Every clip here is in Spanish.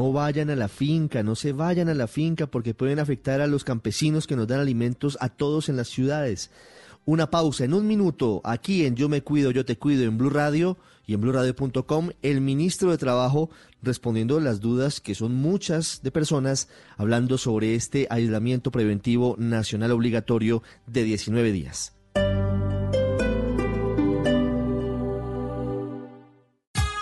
No vayan a la finca, no se vayan a la finca porque pueden afectar a los campesinos que nos dan alimentos a todos en las ciudades. Una pausa en un minuto aquí en Yo me cuido, yo te cuido en Blue Radio y en bluradio.com el ministro de Trabajo respondiendo las dudas que son muchas de personas hablando sobre este aislamiento preventivo nacional obligatorio de 19 días.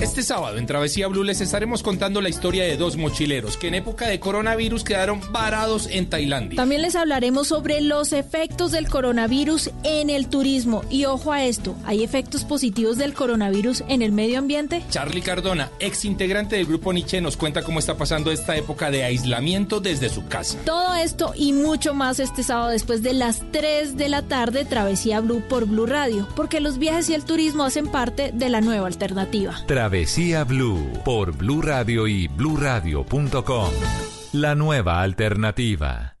Este sábado en Travesía Blue les estaremos contando la historia de dos mochileros que en época de coronavirus quedaron varados en Tailandia. También les hablaremos sobre los efectos del coronavirus en el turismo. Y ojo a esto, ¿hay efectos positivos del coronavirus en el medio ambiente? Charlie Cardona, ex integrante del grupo Nietzsche, nos cuenta cómo está pasando esta época de aislamiento desde su casa. Todo esto y mucho más este sábado después de las 3 de la tarde, Travesía Blue por Blue Radio, porque los viajes y el turismo hacen parte de la nueva alternativa. Travesía Blue por Blue Radio y bluradio.com. La nueva alternativa.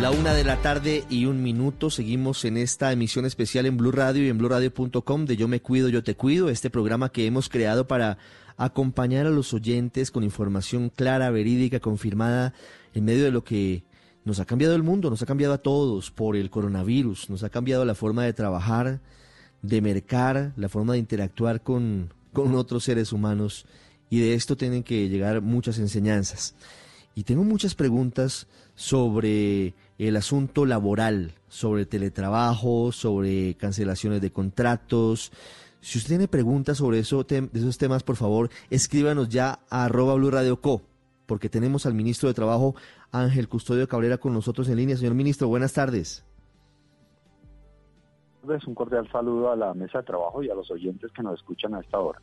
La una de la tarde y un minuto. Seguimos en esta emisión especial en Blue Radio y en bluradio.com de Yo me cuido, yo te cuido. Este programa que hemos creado para acompañar a los oyentes con información clara, verídica, confirmada en medio de lo que nos ha cambiado el mundo, nos ha cambiado a todos por el coronavirus, nos ha cambiado la forma de trabajar, de mercar, la forma de interactuar con, con otros seres humanos y de esto tienen que llegar muchas enseñanzas. Y tengo muchas preguntas sobre el asunto laboral, sobre teletrabajo, sobre cancelaciones de contratos. Si usted tiene preguntas sobre eso, de esos temas, por favor, escríbanos ya a arroba Blue Radio Co, porque tenemos al ministro de Trabajo, Ángel Custodio Cabrera, con nosotros en línea. Señor ministro, buenas tardes. Un cordial saludo a la mesa de trabajo y a los oyentes que nos escuchan a esta hora.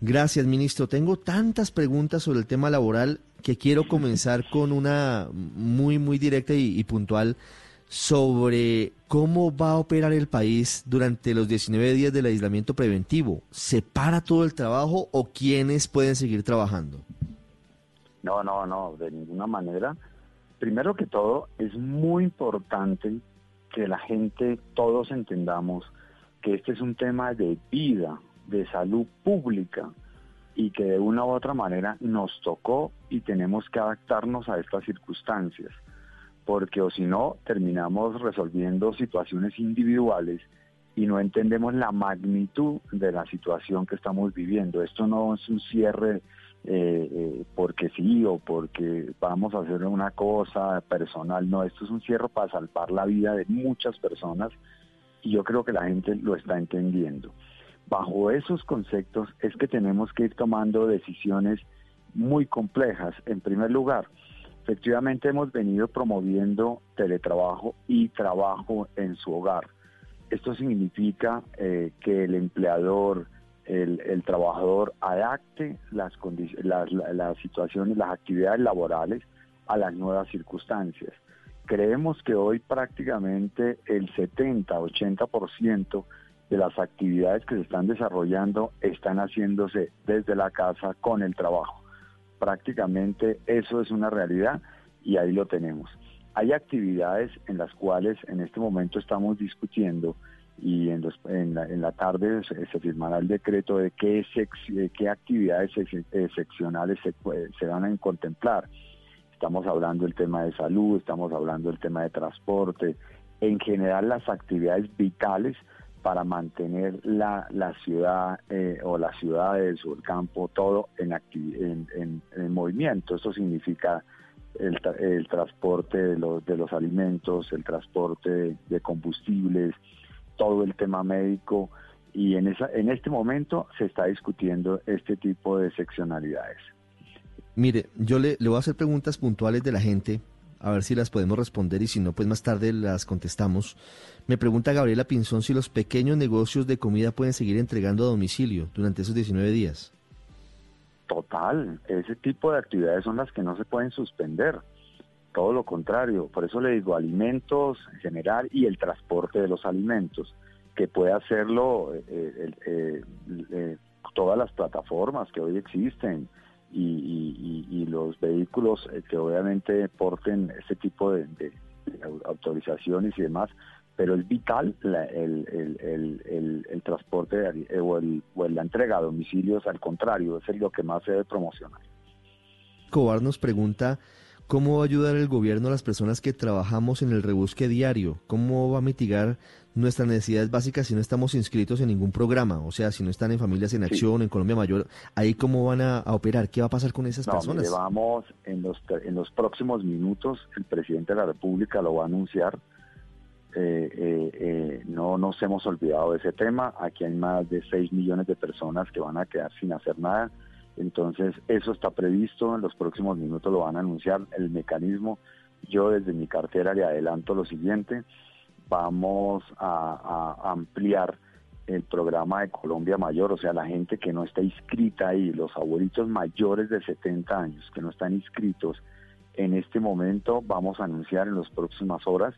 Gracias, ministro. Tengo tantas preguntas sobre el tema laboral que quiero comenzar con una muy, muy directa y, y, puntual sobre cómo va a operar el país durante los 19 días del aislamiento preventivo. ¿Se para todo el trabajo o quiénes pueden seguir trabajando? No, no, no, de ninguna manera. Primero que todo, es muy importante que la gente, todos entendamos que este es un tema de vida, de salud pública y que de una u otra manera nos tocó y tenemos que adaptarnos a estas circunstancias, porque o si no terminamos resolviendo situaciones individuales y no entendemos la magnitud de la situación que estamos viviendo. Esto no es un cierre eh, eh, porque sí o porque vamos a hacer una cosa personal, no, esto es un cierre para salvar la vida de muchas personas y yo creo que la gente lo está entendiendo. Bajo esos conceptos es que tenemos que ir tomando decisiones muy complejas. En primer lugar, efectivamente hemos venido promoviendo teletrabajo y trabajo en su hogar. Esto significa eh, que el empleador, el, trabajador adapte las, las, las situaciones, las actividades laborales a las nuevas circunstancias. Creemos que hoy prácticamente el 70-80% de las actividades que se están desarrollando están haciéndose desde la casa con el trabajo. Prácticamente eso es una realidad y ahí lo tenemos. Hay actividades en las cuales en este momento estamos discutiendo y en, la, tarde se, firmará el decreto de qué, actividades excepcionales se, se van a contemplar. Estamos hablando del tema de salud, estamos hablando del tema de transporte, en general las actividades vitales para mantener la, la ciudad eh, o las ciudades o el campo, todo en, en, en, movimiento. Eso significa el, el transporte de los, de los alimentos, el transporte de, combustibles, todo el tema médico y en, esa, en este momento se está discutiendo este tipo de seccionalidades. Mire, yo le, le voy a hacer preguntas puntuales de la gente a ver si las podemos responder y si no, pues más tarde las contestamos. Me pregunta Gabriela Pinzón si los pequeños negocios de comida pueden seguir entregando a domicilio durante esos 19 días. Total, ese tipo de actividades son las que no se pueden suspender. Todo lo contrario, por eso le digo alimentos en general y el transporte de los alimentos, que puede hacerlo eh, eh, eh, todas las plataformas que hoy existen y, los vehículos que obviamente porten ese tipo de autorizaciones y demás, pero es vital el, transporte eh, o, la entrega a domicilios, al contrario, es lo que más se debe promocionar. Cobar nos pregunta cómo va a ayudar el gobierno a las personas que trabajamos en el rebusque diario, cómo va a mitigar nuestras necesidades básicas si no estamos inscritos en ningún programa, o sea, si no están en Familias en Acción, en Colombia Mayor, ahí cómo van a, operar, qué va a pasar con esas personas. vamos en los, en los próximos minutos, el presidente de la República lo va a anunciar, eh, eh, eh, no nos hemos olvidado de ese tema. Aquí hay más de 6 millones de personas que van a quedar sin hacer nada. Entonces, eso está previsto. En los próximos minutos lo van a anunciar el mecanismo. Yo desde mi cartera le adelanto lo siguiente. Vamos a, ampliar el programa de Colombia Mayor, o sea, la gente que no está inscrita ahí, los abuelitos mayores de 70 años que no están inscritos, en este momento vamos a anunciar en las próximas horas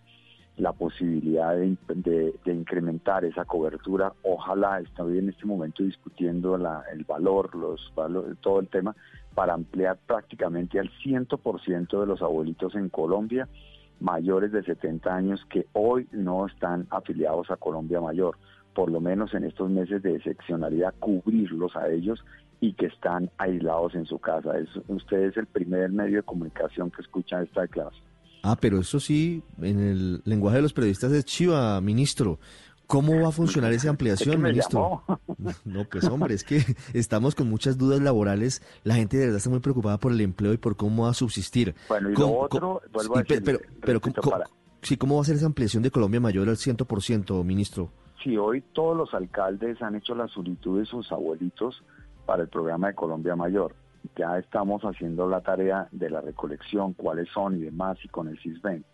la posibilidad de, incrementar esa cobertura. Ojalá, estoy en este momento discutiendo el valor, los todo el tema, para ampliar prácticamente al 100% de los abuelitos en Colombia mayores de 70 años que hoy no están afiliados a Colombia Mayor, por lo menos en estos meses de excepcionalidad, cubrirlos a ellos y que están aislados en su casa. Es, usted es el primer medio de comunicación que escucha esta declaración. Ah, pero eso sí, en el lenguaje de los periodistas es chiva, ministro. ¿Cómo va a funcionar esa ampliación, ministro? No, pues hombre, es que estamos con muchas dudas laborales. La gente de verdad está muy preocupada por el empleo y por cómo va a subsistir. Bueno, y lo otro, vuelvo a decir, pero, pero ¿cómo, sí, ¿cómo va a ser esa ampliación de Colombia mayor al 100%, ministro? Sí, hoy todos los alcaldes han hecho la solicitud de sus abuelitos para el programa de Colombia Mayor ya estamos haciendo la tarea de la recolección, cuáles son y demás, y con el CISBEN.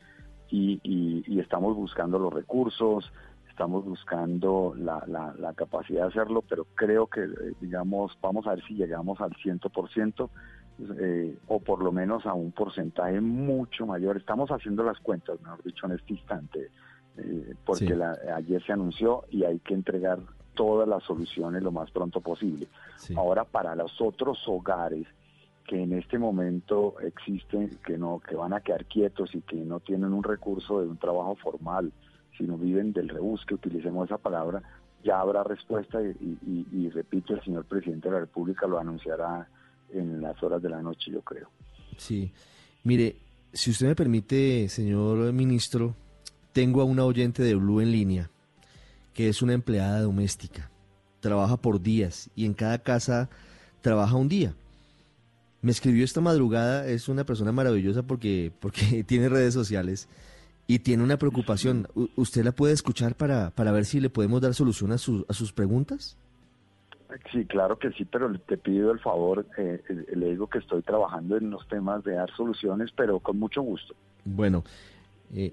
Y, y, estamos buscando los recursos, estamos buscando la, la, capacidad de hacerlo, pero creo que, eh, digamos, vamos a ver si llegamos al 100%. Eh, o por lo menos a un porcentaje mucho mayor. Estamos haciendo las cuentas, mejor dicho, en este instante, eh, porque ayer se anunció y hay que entregar todas las soluciones lo más pronto posible. Ahora, para los otros hogares que en este momento existen, que no, que van a quedar quietos y que no tienen un recurso de un trabajo formal, sino viven del rebusque, utilicemos esa palabra, ya habrá respuesta y, y repito, el señor presidente de la República lo anunciará en las horas de la noche, yo creo. Sí, mire, si usted me permite, señor ministro, tengo a una oyente de Blue en línea que es una empleada doméstica. Trabaja por días y en cada casa trabaja un día. Me escribió esta madrugada, es una persona maravillosa porque, porque tiene redes sociales y tiene una preocupación. ¿Usted la puede escuchar para, para ver si le podemos dar solución a, a sus preguntas? Sí, claro que sí, pero te pido el favor, eh, eh, le digo que estoy trabajando en los temas de dar soluciones, pero con mucho gusto. Bueno, eh,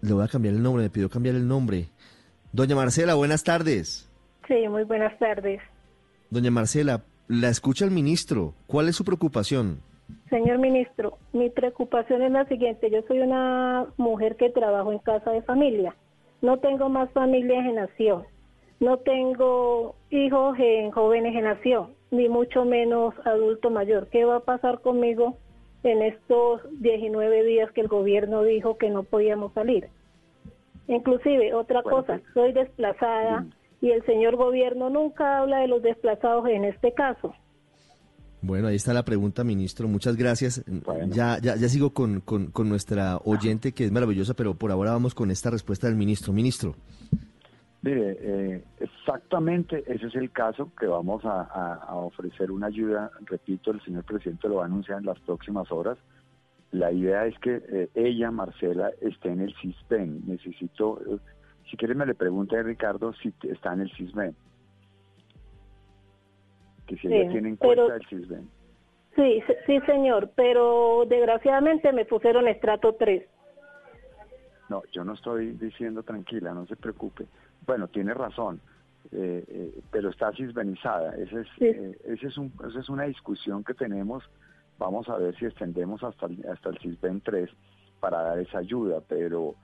le voy a cambiar el nombre, me pidió cambiar el nombre. Doña Marcela, buenas tardes. Sí, muy buenas tardes. Doña Marcela, la escucha el ministro. ¿Cuál es su preocupación? Señor ministro, mi preocupación es la siguiente. Yo soy una mujer que trabajo en casa de familia. No tengo más familia en nación. No tengo hijos en jóvenes en nación, ni mucho menos adulto mayor. ¿Qué va a pasar conmigo en estos 19 días que el gobierno dijo que no podíamos salir? Inclusive, otra cosa, pues, soy desplazada y el señor gobierno nunca habla de los desplazados en este caso. Bueno, ahí está la pregunta, ministro. Muchas gracias. Ya, ya, ya sigo con, con, nuestra oyente, que es maravillosa, pero por ahora vamos con esta respuesta del ministro. Ministro. Mire, eh, exactamente ese es el caso que vamos a, a, ofrecer una ayuda. Repito, el señor presidente lo va a anunciar en las próximas horas la idea es que eh, ella, Marcela, esté en el CISPEN. Necesito, eh, si quiere me le pregunte a Ricardo si está en el CISBEN. Que si ella tiene en cuenta el CISBEN. Sí, sí, señor, pero desgraciadamente me pusieron estrato 3. No, yo no estoy diciendo tranquila, no se preocupe. Bueno, tiene razón, eh, eh, pero está cisbenizada. Ese es, eh, ese es un, esa es una discusión que tenemos. Vamos a ver si extendemos hasta el, hasta el CISBEN 3 para dar esa ayuda, pero,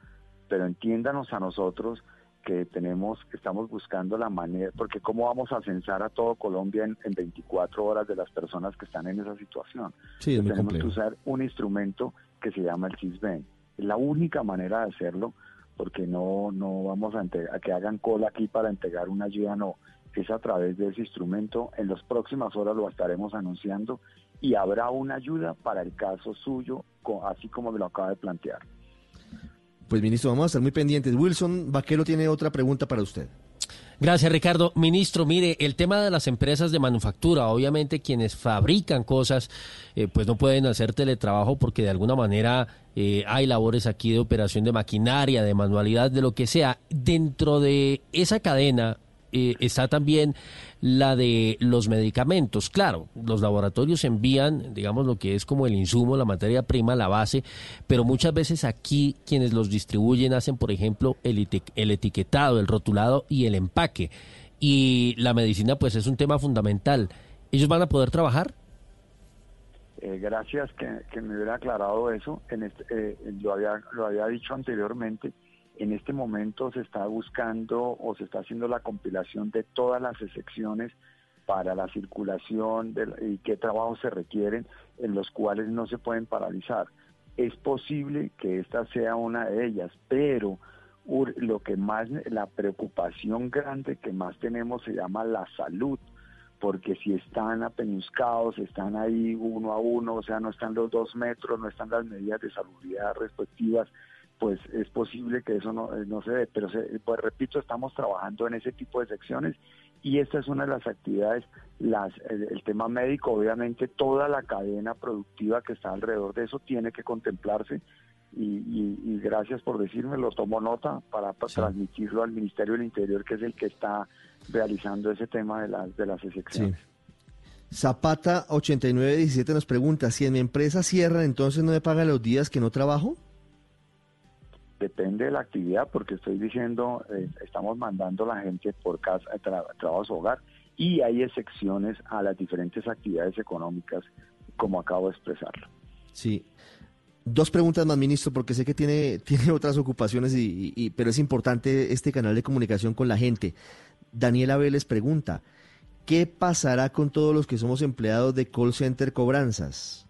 pero entiéndanos a nosotros que tenemos, que estamos buscando la manera, porque cómo vamos a censar a todo Colombia en, 24 horas de las personas que están en esa situación. Sí, tenemos que usar un instrumento que se llama el CISBEN. Es la única manera de hacerlo, porque no, no vamos a, a que hagan cola aquí para entregar una ayuda, no. Es a través de ese instrumento. En las próximas horas lo estaremos anunciando y habrá una ayuda para el caso suyo, así como me lo acaba de plantear. Pues ministro, vamos a estar muy pendientes. Wilson Vaquero tiene otra pregunta para usted. Gracias, Ricardo. Ministro, mire, el tema de las empresas de manufactura, obviamente quienes fabrican cosas, eh, pues no pueden hacer teletrabajo porque de alguna manera eh, hay labores aquí de operación de maquinaria, de manualidad, de lo que sea. Dentro de esa cadena, eh, está también la de los medicamentos. Claro, los laboratorios envían, digamos, lo que es como el insumo, la materia prima, la base, pero muchas veces aquí quienes los distribuyen hacen, por ejemplo, el, el etiquetado, el rotulado y el empaque. Y la medicina, pues, es un tema fundamental. ¿Ellos van a poder trabajar? Eh, gracias que, me hubiera aclarado eso. En este, eh, lo, había, lo había dicho anteriormente. En este momento se está buscando o se está haciendo la compilación de todas las excepciones para la circulación y qué trabajos se requieren en los cuales no se pueden paralizar. Es posible que esta sea una de ellas, pero lo que más, la preocupación grande que más tenemos se llama la salud, porque si están apeñuscados, están ahí uno a uno, o sea, no están los dos metros, no están las medidas de salubridad respectivas, pues es posible que eso no, eh, no se dé. Pero, pues repito, estamos trabajando en ese tipo de secciones y esta es una de las actividades, las, el, tema médico, obviamente toda la cadena productiva que está alrededor de eso tiene que contemplarse y, gracias por decirme, lo tomo nota para, transmitirlo al Ministerio del Interior, que es el que está realizando ese tema de, las de las excepciones. Zapata 8917 nos pregunta, si en mi empresa cierran, entonces no me pagan los días que no trabajo? Depende de la actividad, porque estoy diciendo, eh, estamos mandando a la gente por casa, tra trabajo a hogar, y hay excepciones a las diferentes actividades económicas, como acabo de expresarlo. Sí. Dos preguntas más, ministro, porque sé que tiene, tiene otras ocupaciones, y, pero es importante este canal de comunicación con la gente. Daniela Vélez pregunta, ¿qué pasará con todos los que somos empleados de call center cobranzas?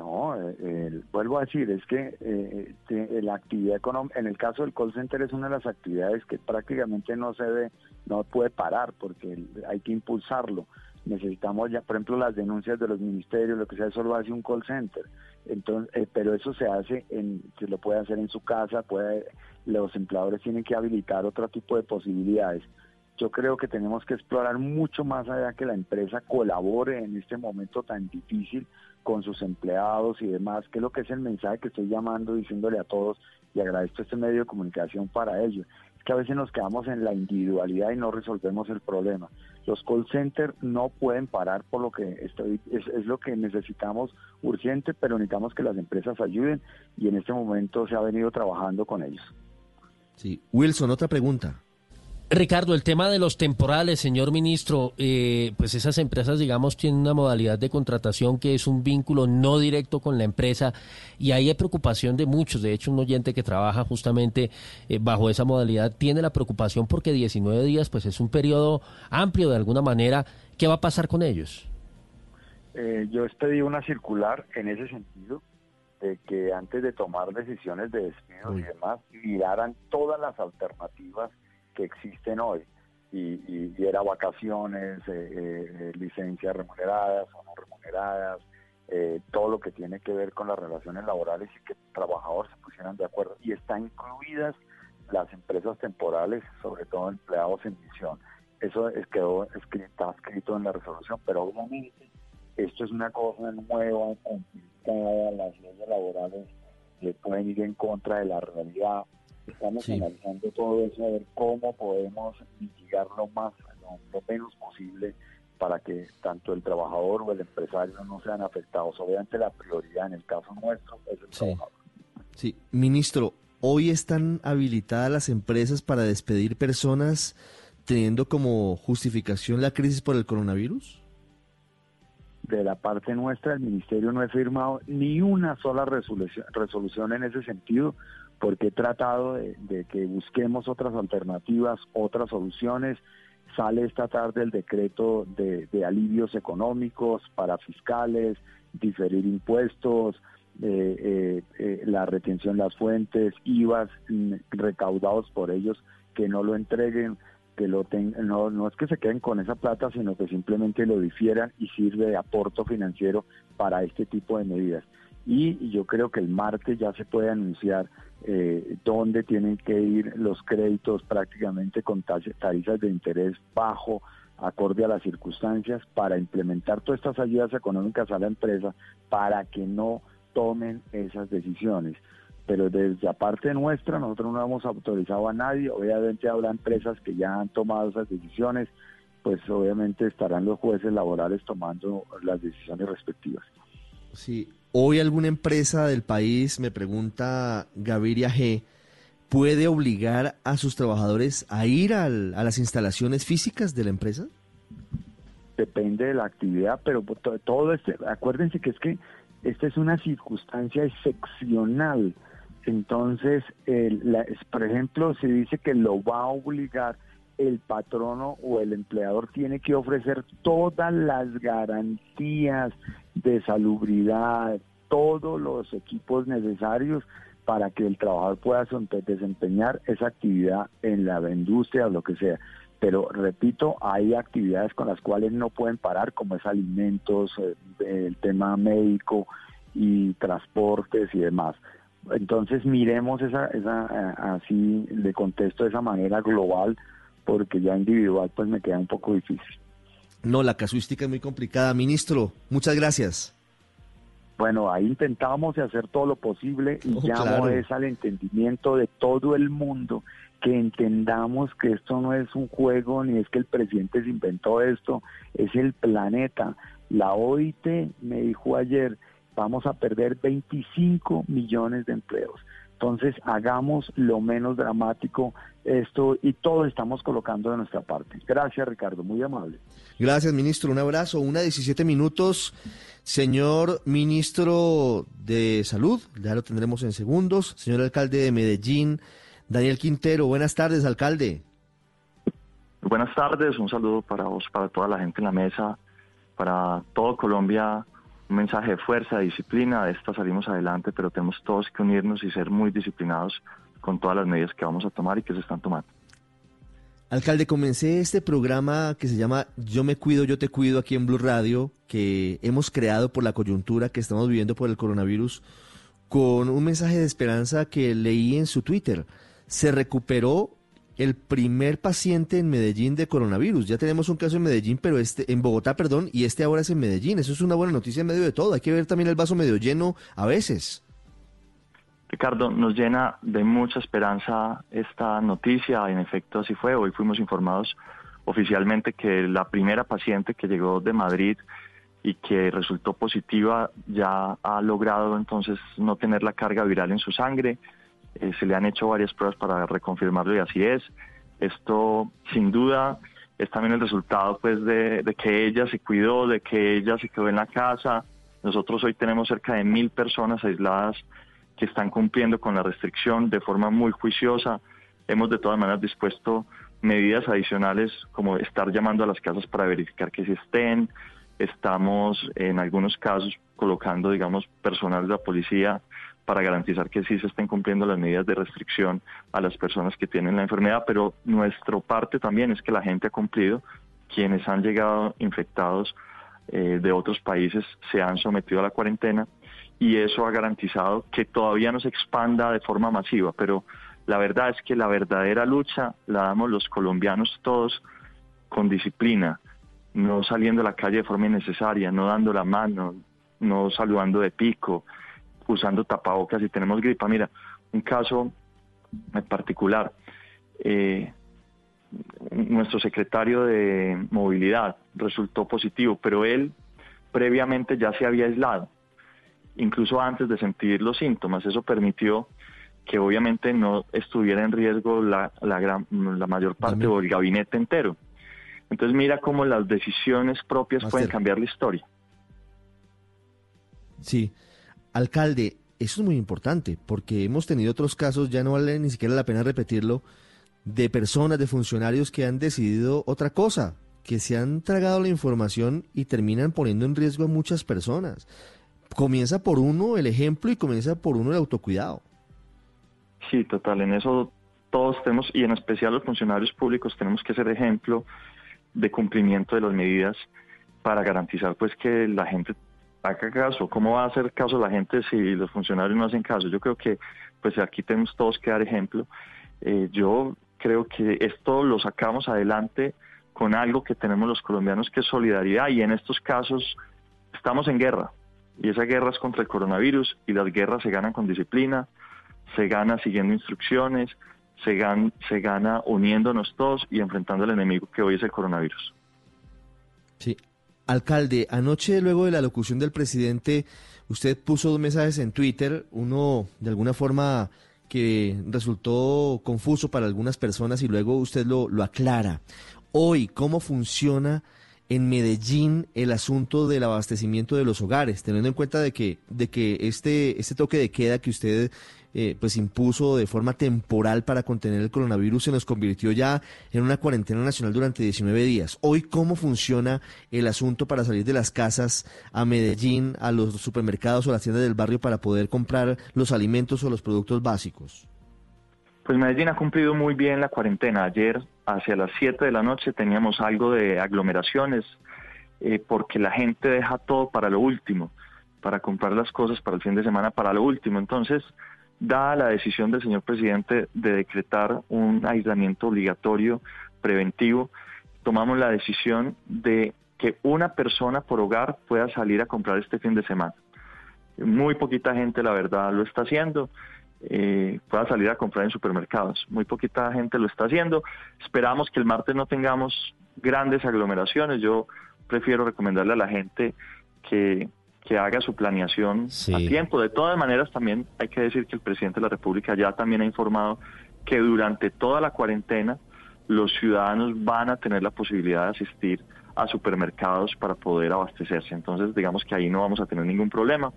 No, eh, vuelvo a decir, es que eh, la actividad económica, en el caso del call center es una de las actividades que prácticamente no se ve, no puede parar porque hay que impulsarlo. Necesitamos ya, por ejemplo, las denuncias de los ministerios, lo que sea, eso lo hace un call center. Entonces, eh, pero eso se hace, en, se lo puede hacer en su casa, puede, los empleadores tienen que habilitar otro tipo de posibilidades yo creo que tenemos que explorar mucho más allá que la empresa colabore en este momento tan difícil con sus empleados y demás, que es lo que es el mensaje que estoy llamando, diciéndole a todos, y agradezco este medio de comunicación para ello. Es que a veces nos quedamos en la individualidad y no resolvemos el problema. Los call centers no pueden parar por lo que estoy, es, es lo que necesitamos urgente, pero necesitamos que las empresas ayuden y en este momento se ha venido trabajando con ellos. Sí. Wilson, otra pregunta. Ricardo, el tema de los temporales, señor ministro, eh, pues esas empresas, digamos, tienen una modalidad de contratación que es un vínculo no directo con la empresa y ahí hay preocupación de muchos. De hecho, un oyente que trabaja justamente eh, bajo esa modalidad tiene la preocupación porque 19 días, pues es un periodo amplio de alguna manera. ¿Qué va a pasar con ellos? Eh, yo pedí una circular en ese sentido de que antes de tomar decisiones de despido y demás, miraran todas las alternativas existen hoy. Y, era vacaciones, eh, eh, licencias remuneradas o no remuneradas, eh, todo lo que tiene que ver con las relaciones laborales y que trabajadores se pusieran de acuerdo. Y están incluidas las empresas temporales, sobre todo empleados en misión. Eso es, quedó escrito, escrito en la resolución, pero obviamente esto es una cosa nueva, complicada, las leyes laborales pueden ir en contra de la realidad Estamos analizando todo eso, a ver cómo podemos mitigar lo más, lo, menos posible para que tanto el trabajador o el empresario no sean afectados. Obviamente la prioridad en el caso nuestro es el trabajador. Sí, ministro, hoy están habilitadas las empresas para despedir personas teniendo como justificación la crisis por el coronavirus? De la parte nuestra, el ministerio no ha firmado ni una sola resolución, resolución en ese sentido, porque he tratado de, que busquemos otras alternativas, otras soluciones. Sale esta tarde el decreto de, alivios económicos para fiscales, diferir impuestos, eh, eh, eh, la retención de las fuentes, IVAs mm, recaudados por ellos que no lo entreguen, que lo no, no es que se queden con esa plata, sino que simplemente lo difieran y sirve de aporto financiero para este tipo de medidas. Y, yo creo que el martes ya se puede anunciar eh, dónde tienen que ir los créditos prácticamente con tarifas de interés bajo, acorde a las circunstancias, para implementar todas estas ayudas económicas a la empresa para que no tomen esas decisiones pero desde aparte nuestra nosotros no hemos autorizado a nadie, obviamente habrá empresas que ya han tomado esas decisiones, pues obviamente estarán los jueces laborales tomando las decisiones respectivas. Sí, hoy alguna empresa del país, me pregunta Gaviria G, ¿puede obligar a sus trabajadores a ir a las instalaciones físicas de la empresa? Depende de la actividad, pero todo este, acuérdense que es que esta es una circunstancia excepcional entonces, por ejemplo, se dice que lo va a obligar el patrono o el empleador tiene que ofrecer todas las garantías de salubridad, todos los equipos necesarios para que el trabajador pueda desempeñar esa actividad en la industria o lo que sea. Pero repito, hay actividades con las cuales no pueden parar, como es alimentos, eh, el tema médico y transportes y demás. Entonces miremos esa, esa eh, así de contesto de esa manera global, porque ya individual pues me queda un poco difícil. No, la casuística es muy complicada. Ministro, muchas gracias. Bueno, ahí intentamos hacer todo lo posible y ya llamo es al entendimiento de todo el mundo que entendamos que esto no es un juego ni es que el presidente se inventó esto, es el planeta. La OIT me dijo ayer, vamos a perder 25 millones de empleos. Entonces, hagamos lo menos dramático esto y todo estamos colocando de nuestra parte. Gracias, Ricardo, muy amable. Gracias, ministro. Un abrazo. Una 17 minutos. Señor ministro de Salud, ya lo tendremos en segundos. Señor alcalde de Medellín, Daniel Quintero. Buenas tardes, alcalde. Buenas tardes. Un saludo para vos, para toda la gente en la mesa, para todo Colombia un mensaje de fuerza, de disciplina, de esta salimos adelante, pero tenemos todos que unirnos y ser muy disciplinados con todas las medidas que vamos a tomar y que se están tomando. Alcalde, comencé este programa que se llama Yo me cuido, yo te cuido aquí en Blue Radio, que hemos creado por la coyuntura que estamos viviendo por el coronavirus, con un mensaje de esperanza que leí en su Twitter. Se recuperó el primer paciente en Medellín de coronavirus. Ya tenemos un caso en Medellín, pero este, en Bogotá, perdón, y este ahora es en Medellín. Eso es una buena noticia en medio de todo. Hay que ver también el vaso medio lleno a veces. Ricardo, nos llena de mucha esperanza esta noticia. En efecto, así fue. Hoy fuimos informados oficialmente que la primera paciente que llegó de Madrid y que resultó positiva ya ha logrado entonces no tener la carga viral en su sangre eh, se le han hecho varias pruebas para reconfirmarlo y así es. Esto, sin duda, es también el resultado pues de, que ella se cuidó, de que ella se quedó en la casa. Nosotros hoy tenemos cerca de mil personas aisladas que están cumpliendo con la restricción de forma muy juiciosa. Hemos de todas maneras dispuesto medidas adicionales como estar llamando a las casas para verificar que si estén. Estamos en algunos casos colocando, digamos, personal de la policía para garantizar que sí se estén cumpliendo las medidas de restricción a las personas que tienen la enfermedad, pero nuestro parte también es que la gente ha cumplido, quienes han llegado infectados eh, de otros países se han sometido a la cuarentena y eso ha garantizado que todavía no se expanda de forma masiva, pero la verdad es que la verdadera lucha la damos los colombianos todos con disciplina, no saliendo a la calle de forma innecesaria, no dando la mano, no saludando de pico, usando tapabocas y tenemos gripa. Mira, un caso en particular. Eh, nuestro secretario de movilidad resultó positivo, pero él previamente ya se había aislado, incluso antes de sentir los síntomas. Eso permitió que obviamente no estuviera en riesgo la, la, gran, la mayor parte o el gabinete entero. Entonces mira cómo las decisiones propias pueden cambiar la historia. Sí, alcalde, eso es muy importante porque hemos tenido otros casos, ya no vale ni siquiera la pena repetirlo, de personas, de funcionarios que han decidido otra cosa, que se han tragado la información y terminan poniendo en riesgo a muchas personas. Comienza por uno el ejemplo y comienza por uno el autocuidado. Sí, total, en eso todos tenemos, y en especial los funcionarios públicos, tenemos que ser ejemplo de cumplimiento de las medidas para garantizar pues que la gente haga caso. ¿Cómo va a hacer caso la gente si los funcionarios no hacen caso? Yo creo que pues aquí tenemos todos que dar ejemplo. Eh, yo creo que esto lo sacamos adelante con algo que tenemos los colombianos que es solidaridad y en estos casos estamos en guerra y esa guerra es contra el coronavirus y las guerras se ganan con disciplina, se gana siguiendo instrucciones, se, se gana uniéndonos todos y enfrentando al enemigo que hoy es el coronavirus. Sí. Alcalde, anoche luego de la locución del presidente, usted puso dos mensajes en Twitter, uno de alguna forma que resultó confuso para algunas personas y luego usted lo, lo aclara. Hoy, ¿cómo funciona en Medellín el asunto del abastecimiento de los hogares, teniendo en cuenta de que, de que este, este toque de queda que usted eh, pues impuso de forma temporal para contener el coronavirus se nos convirtió ya en una cuarentena nacional durante 19 días. Hoy, ¿cómo funciona el asunto para salir de las casas a Medellín, a los supermercados o las tiendas del barrio para poder comprar los alimentos o los productos básicos? Pues Medellín ha cumplido muy bien la cuarentena. Ayer, hacia las 7 de la noche, teníamos algo de aglomeraciones eh, porque la gente deja todo para lo último, para comprar las cosas para el fin de semana para lo último. Entonces, dada la decisión del señor presidente de decretar un aislamiento obligatorio preventivo, tomamos la decisión de que una persona por hogar pueda salir a comprar este fin de semana. Muy poquita gente, la verdad, lo está haciendo. Eh, pueda salir a comprar en supermercados. Muy poquita gente lo está haciendo. Esperamos que el martes no tengamos grandes aglomeraciones. Yo prefiero recomendarle a la gente que que haga su planeación a tiempo. De todas maneras, también hay que decir que el presidente de la República ya también ha informado que durante toda la cuarentena los ciudadanos van a tener la posibilidad de asistir a supermercados para poder abastecerse. Entonces, digamos que ahí no vamos a tener ningún problema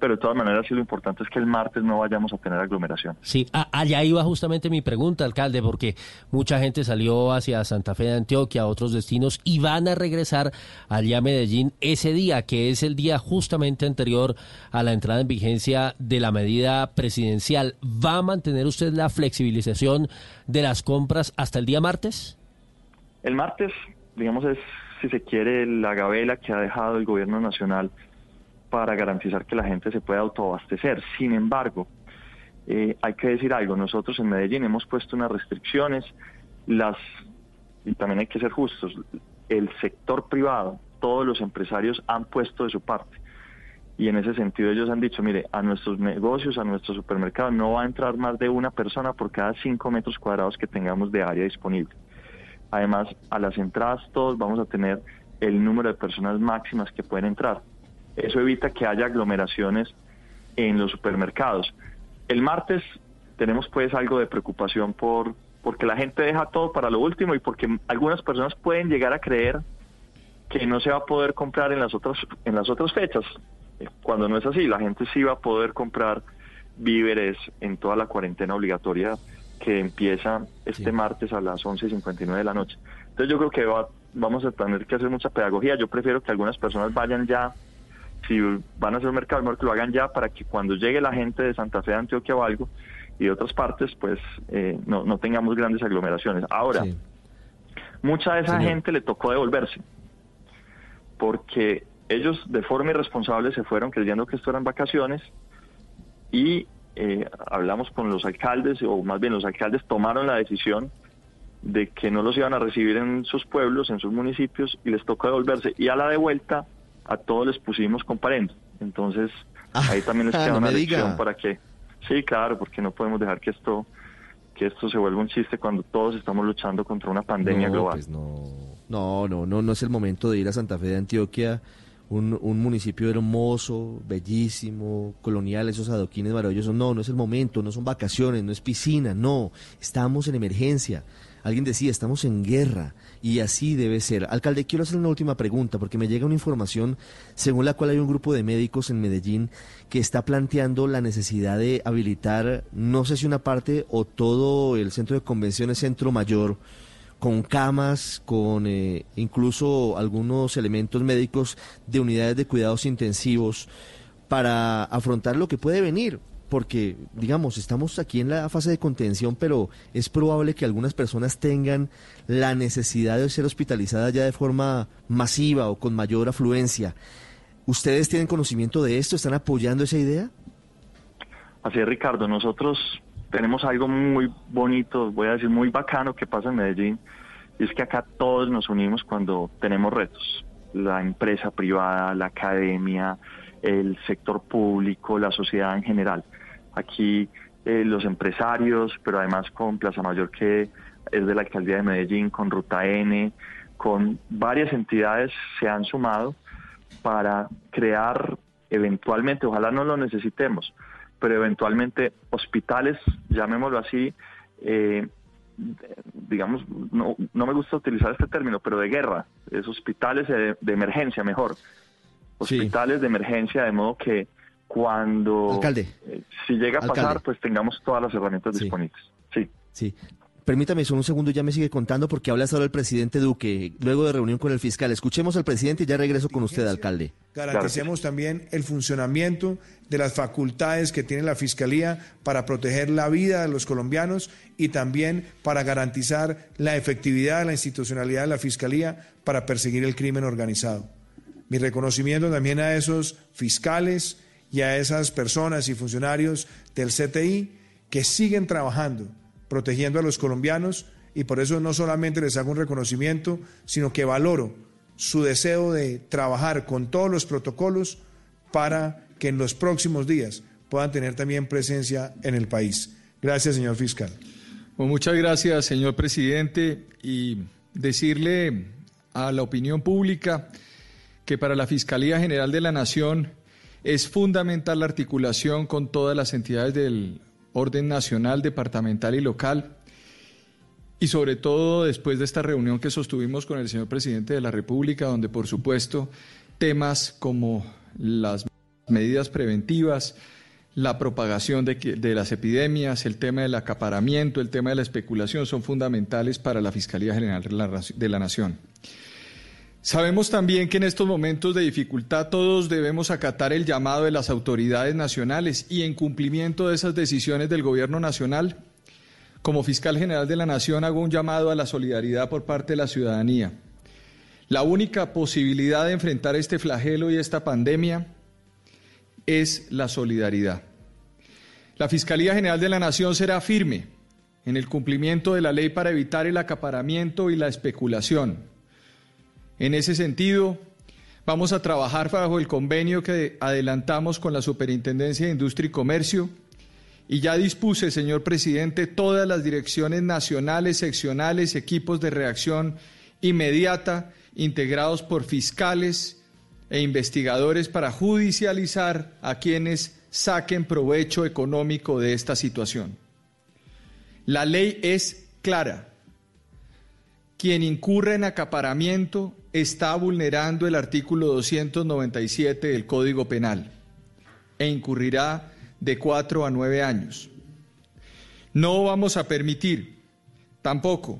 pero de todas maneras sí lo importante es que el martes no vayamos a tener aglomeración. Sí, allá iba justamente mi pregunta, alcalde, porque mucha gente salió hacia Santa Fe de Antioquia, a otros destinos, y van a regresar allá a Medellín ese día, que es el día justamente anterior a la entrada en vigencia de la medida presidencial. ¿Va a mantener usted la flexibilización de las compras hasta el día martes? El martes, digamos, es, si se quiere, la gabela que ha dejado el gobierno nacional para garantizar que la gente se pueda autoabastecer. Sin embargo, eh, hay que decir algo, nosotros en Medellín hemos puesto unas restricciones, las y también hay que ser justos, el sector privado, todos los empresarios han puesto de su parte. Y en ese sentido ellos han dicho, mire, a nuestros negocios, a nuestros supermercados no va a entrar más de una persona por cada cinco metros cuadrados que tengamos de área disponible. Además, a las entradas todos vamos a tener el número de personas máximas que pueden entrar. Eso evita que haya aglomeraciones en los supermercados. El martes tenemos pues algo de preocupación por porque la gente deja todo para lo último y porque algunas personas pueden llegar a creer que no se va a poder comprar en las otras en las otras fechas. Eh, cuando no es así, la gente sí va a poder comprar víveres en toda la cuarentena obligatoria que empieza este martes a las 11.59 de la noche. Entonces yo creo que vamos a tener que hacer mucha pedagogía. Yo prefiero que algunas personas vayan ya si van a hacer un mercado, mejor que lo hagan ya para que cuando llegue la gente de Santa Fe, de Antioquia o algo y de otras partes, pues eh, no, no, tengamos grandes aglomeraciones. Ahora, mucha de esa gente le tocó devolverse, porque ellos de forma irresponsable se fueron creyendo que esto eran vacaciones y eh, hablamos con los alcaldes, o más bien los alcaldes tomaron la decisión de que no los iban a recibir en sus pueblos, en sus municipios, y les tocó devolverse. Y a la de vuelta a todos les pusimos comparendo. Entonces, ah, ahí también les queda una lección para que, sí, claro, porque no podemos dejar que esto, que esto se vuelva un chiste cuando todos estamos luchando contra una pandemia global. Pues no, no, no, no, no es el momento de ir a Santa Fe de Antioquia, un, un municipio hermoso, bellísimo, colonial, esos adoquines maravillosos. No, no es el momento, no son vacaciones, no es piscina, no, estamos en emergencia. Alguien decía, estamos en guerra y así debe ser. Alcalde, quiero hacer una última pregunta porque me llega una información según la cual hay un grupo de médicos en Medellín que está planteando la necesidad de habilitar, no sé si una parte o todo el centro de convenciones Centro Mayor, con camas, con eh, incluso algunos elementos médicos de unidades de cuidados intensivos para afrontar lo que puede venir porque, digamos, estamos aquí en la fase de contención, pero es probable que algunas personas tengan la necesidad de ser hospitalizadas ya de forma masiva o con mayor afluencia. ¿Ustedes tienen conocimiento de esto? ¿Están apoyando esa idea? Así es, Ricardo. Nosotros tenemos algo muy bonito, voy a decir muy bacano que pasa en Medellín, y es que acá todos nos unimos cuando tenemos retos. La empresa privada, la academia, el sector público, la sociedad en general aquí eh, los empresarios, pero además con Plaza Mayor que es de la alcaldía de Medellín, con Ruta N, con varias entidades se han sumado para crear eventualmente, ojalá no lo necesitemos, pero eventualmente hospitales, llamémoslo así, eh, digamos, no, no me gusta utilizar este término, pero de guerra, es hospitales de, emergencia mejor, hospitales de emergencia de modo que cuando Alcalde. Eh, si llega a pasar, pues tengamos todas las herramientas disponibles. Sí. Sí. Permítame solo un segundo, ya me sigue contando porque habla ahora el presidente Duque, luego de reunión con el fiscal. Escuchemos al presidente y ya regreso con usted, alcalde. Garanticemos también el funcionamiento de las facultades que tiene la Fiscalía para proteger la vida de los colombianos y también para garantizar la efectividad de la institucionalidad de la Fiscalía para perseguir el crimen organizado. Mi reconocimiento también a esos fiscales, y a esas personas y funcionarios del CTI que siguen trabajando, protegiendo a los colombianos y por eso no solamente les hago un reconocimiento, sino que valoro su deseo de trabajar con todos los protocolos para que en los próximos días puedan tener también presencia en el país. Gracias, señor fiscal. muchas gracias, señor presidente, y decirle a la opinión pública que para la Fiscalía General de la Nación es fundamental la articulación con todas las entidades del orden nacional, departamental y local. Y sobre todo después de esta reunión que sostuvimos con el señor presidente de la República, donde por supuesto temas como las medidas preventivas, la propagación de, las epidemias, el tema del acaparamiento, el tema de la especulación son fundamentales para la Fiscalía General de la Nación. Sabemos también que en estos momentos de dificultad todos debemos acatar el llamado de las autoridades nacionales y en cumplimiento de esas decisiones del Gobierno Nacional, como fiscal general de la Nación hago un llamado a la solidaridad por parte de la ciudadanía. La única posibilidad de enfrentar este flagelo y esta pandemia es la solidaridad. La Fiscalía General de la Nación será firme en el cumplimiento de la ley para evitar el acaparamiento y la especulación en ese sentido, vamos a trabajar bajo el convenio que adelantamos con la Superintendencia de Industria y Comercio y ya dispuse, señor presidente, todas las direcciones nacionales, seccionales, equipos de reacción inmediata integrados por fiscales e investigadores para judicializar a quienes saquen provecho económico de esta situación. La ley es clara. Quien incurre en acaparamiento está vulnerando el artículo 297 del Código Penal e incurrirá de cuatro a nueve años. No vamos a permitir tampoco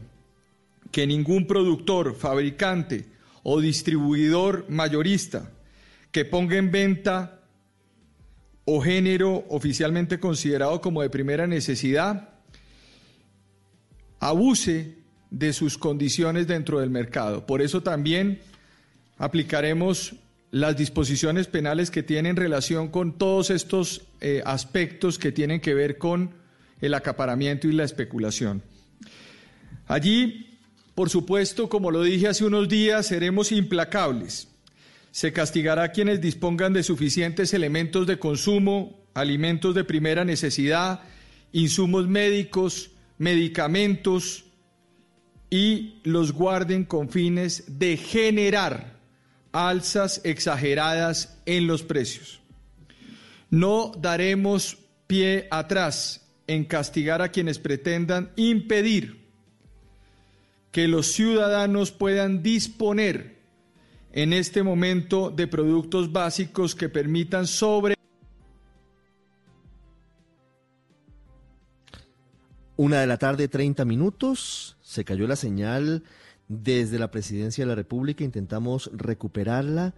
que ningún productor, fabricante o distribuidor mayorista que ponga en venta o género oficialmente considerado como de primera necesidad abuse de sus condiciones dentro del mercado. Por eso también aplicaremos las disposiciones penales que tienen relación con todos estos eh, aspectos que tienen que ver con el acaparamiento y la especulación. Allí, por supuesto, como lo dije hace unos días, seremos implacables. Se castigará a quienes dispongan de suficientes elementos de consumo, alimentos de primera necesidad, insumos médicos, medicamentos y los guarden con fines de generar alzas exageradas en los precios. No daremos pie atrás en castigar a quienes pretendan impedir que los ciudadanos puedan disponer en este momento de productos básicos que permitan sobre Una de la tarde, 30 minutos. Se cayó la señal desde la presidencia de la República. Intentamos recuperarla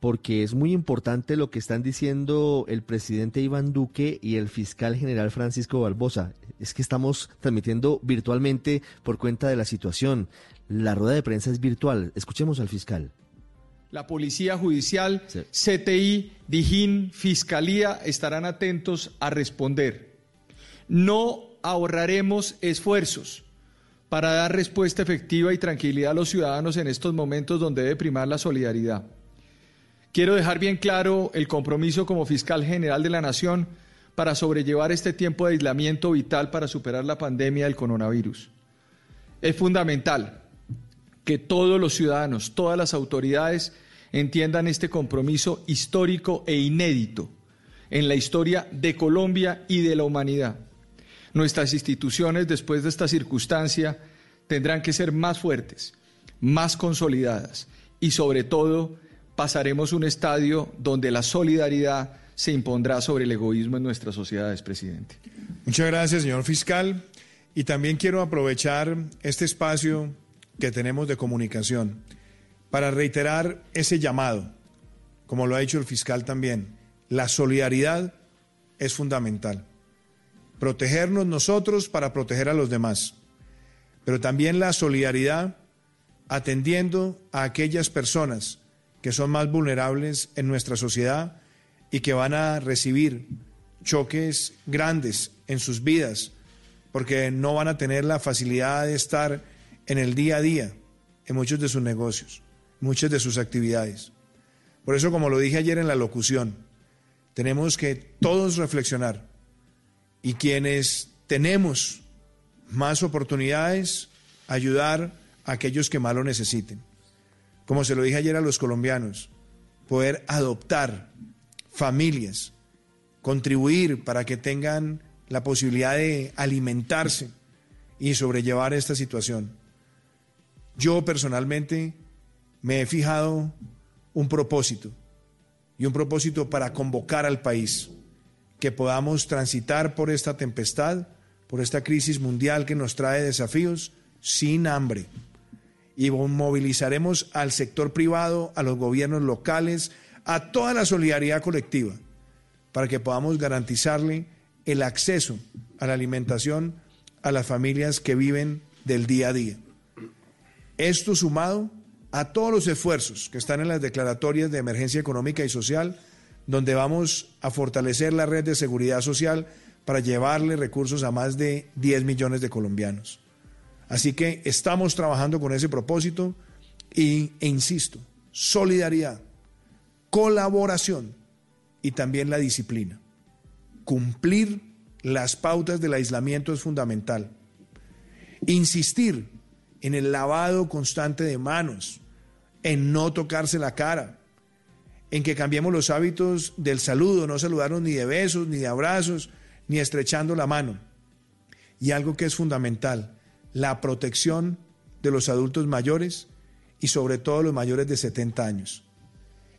porque es muy importante lo que están diciendo el presidente Iván Duque y el fiscal general Francisco Barbosa. Es que estamos transmitiendo virtualmente por cuenta de la situación. La rueda de prensa es virtual. Escuchemos al fiscal. La Policía Judicial, CTI, Dijín, Fiscalía estarán atentos a responder. No ahorraremos esfuerzos para dar respuesta efectiva y tranquilidad a los ciudadanos en estos momentos donde debe primar la solidaridad. Quiero dejar bien claro el compromiso como fiscal general de la Nación para sobrellevar este tiempo de aislamiento vital para superar la pandemia del coronavirus. Es fundamental que todos los ciudadanos, todas las autoridades entiendan este compromiso histórico e inédito en la historia de Colombia y de la humanidad. Nuestras instituciones, después de esta circunstancia, tendrán que ser más fuertes, más consolidadas y, sobre todo, pasaremos un estadio donde la solidaridad se impondrá sobre el egoísmo en nuestras sociedades, presidente. Muchas gracias, señor fiscal. Y también quiero aprovechar este espacio que tenemos de comunicación para reiterar ese llamado, como lo ha dicho el fiscal también. La solidaridad es fundamental protegernos nosotros para proteger a los demás, pero también la solidaridad atendiendo a aquellas personas que son más vulnerables en nuestra sociedad y que van a recibir choques grandes en sus vidas, porque no van a tener la facilidad de estar en el día a día en muchos de sus negocios, muchas de sus actividades. Por eso, como lo dije ayer en la locución, tenemos que todos reflexionar y quienes tenemos más oportunidades, ayudar a aquellos que más lo necesiten. Como se lo dije ayer a los colombianos, poder adoptar familias, contribuir para que tengan la posibilidad de alimentarse y sobrellevar esta situación. Yo personalmente me he fijado un propósito y un propósito para convocar al país que podamos transitar por esta tempestad, por esta crisis mundial que nos trae desafíos sin hambre. Y movilizaremos al sector privado, a los gobiernos locales, a toda la solidaridad colectiva, para que podamos garantizarle el acceso a la alimentación a las familias que viven del día a día. Esto sumado a todos los esfuerzos que están en las declaratorias de emergencia económica y social, donde vamos a fortalecer la red de seguridad social para llevarle recursos a más de 10 millones de colombianos. Así que estamos trabajando con ese propósito y, e insisto, solidaridad, colaboración y también la disciplina. Cumplir las pautas del aislamiento es fundamental. Insistir en el lavado constante de manos, en no tocarse la cara, en que cambiemos los hábitos del saludo, no saludarnos ni de besos, ni de abrazos, ni estrechando la mano. Y algo que es fundamental, la protección de los adultos mayores y sobre todo los mayores de 70 años.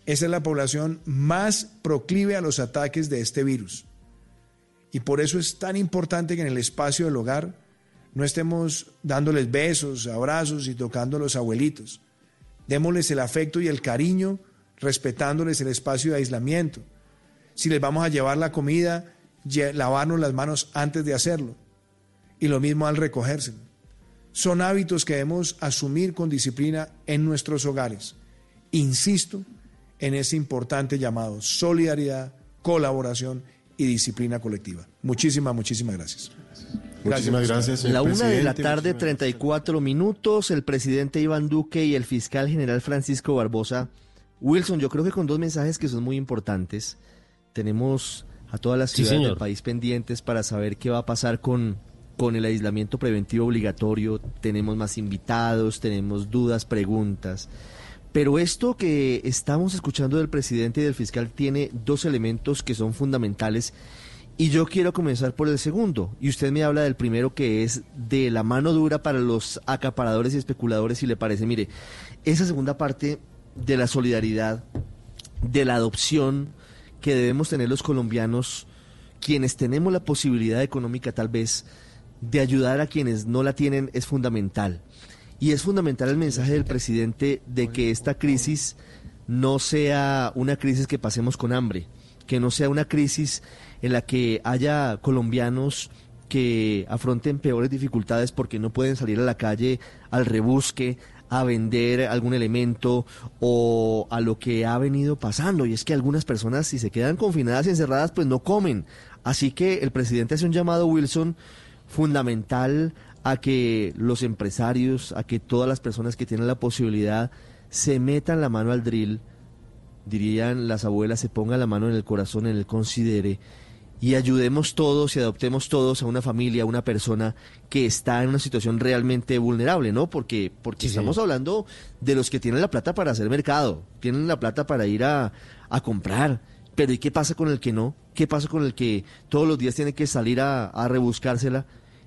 Esa es la población más proclive a los ataques de este virus. Y por eso es tan importante que en el espacio del hogar no estemos dándoles besos, abrazos y tocando a los abuelitos. Démosles el afecto y el cariño respetándoles el espacio de aislamiento. Si les vamos a llevar la comida, lavarnos las manos antes de hacerlo. Y lo mismo al recogérselo. Son hábitos que debemos asumir con disciplina en nuestros hogares. Insisto en ese importante llamado, solidaridad, colaboración y disciplina colectiva. Muchísimas, muchísimas gracias. Muchísimas gracias. La una de la tarde, 34 minutos, el presidente Iván Duque y el fiscal general Francisco Barbosa Wilson, yo creo que con dos mensajes que son muy importantes, tenemos a todas las ciudades del país pendientes para saber qué va a pasar con con el aislamiento preventivo obligatorio, tenemos más invitados, tenemos dudas, preguntas. Pero esto que estamos escuchando del presidente y del fiscal tiene dos elementos que son fundamentales y yo quiero comenzar por el segundo. Y usted me habla del primero que es de la mano dura para los acaparadores y especuladores y le parece, mire, esa segunda parte de la solidaridad, de la adopción que debemos tener los colombianos, quienes tenemos la posibilidad económica tal vez de ayudar a quienes no la tienen es fundamental. Y es fundamental el mensaje del presidente de que esta crisis no sea una crisis que pasemos con hambre, que no sea una crisis en la que haya colombianos que afronten peores dificultades porque no pueden salir a la calle al rebusque, a vender algún elemento o a lo que ha venido pasando. Y es que algunas personas si se quedan confinadas y encerradas pues no comen. Así que el presidente hace un llamado, Wilson, fundamental a que los empresarios, a que todas las personas que tienen la posibilidad se metan la mano al drill, dirían las abuelas, se pongan la mano en el corazón, en el considere, y ayudemos todos y adoptemos todos a una familia, a una persona que está en una situación realmente vulnerable, ¿no? Porque, porque estamos hablando de los que tienen la plata para hacer mercado, tienen la plata para ir a, a comprar, pero ¿y qué pasa con el que no? ¿Qué pasa con el que todos los días tiene que salir a, a rebuscársela?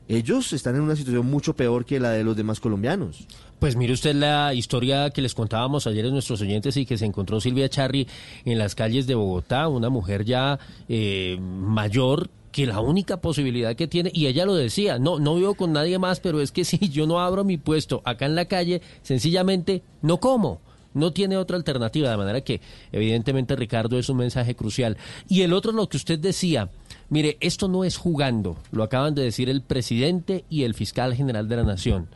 Ellos están en una situación mucho peor que la de los demás colombianos. Pues mire usted la historia que les contábamos ayer a nuestros oyentes y que se encontró Silvia Charri en las calles de Bogotá, una mujer ya eh, mayor que la única posibilidad que tiene, y ella lo decía, no, no vivo con nadie más, pero es que si yo no abro mi puesto acá en la calle, sencillamente no como no tiene otra alternativa, de manera que evidentemente Ricardo es un mensaje crucial. Y el otro, lo que usted decía, Mire, esto no es jugando, lo acaban de decir el presidente y el fiscal general de la Nación.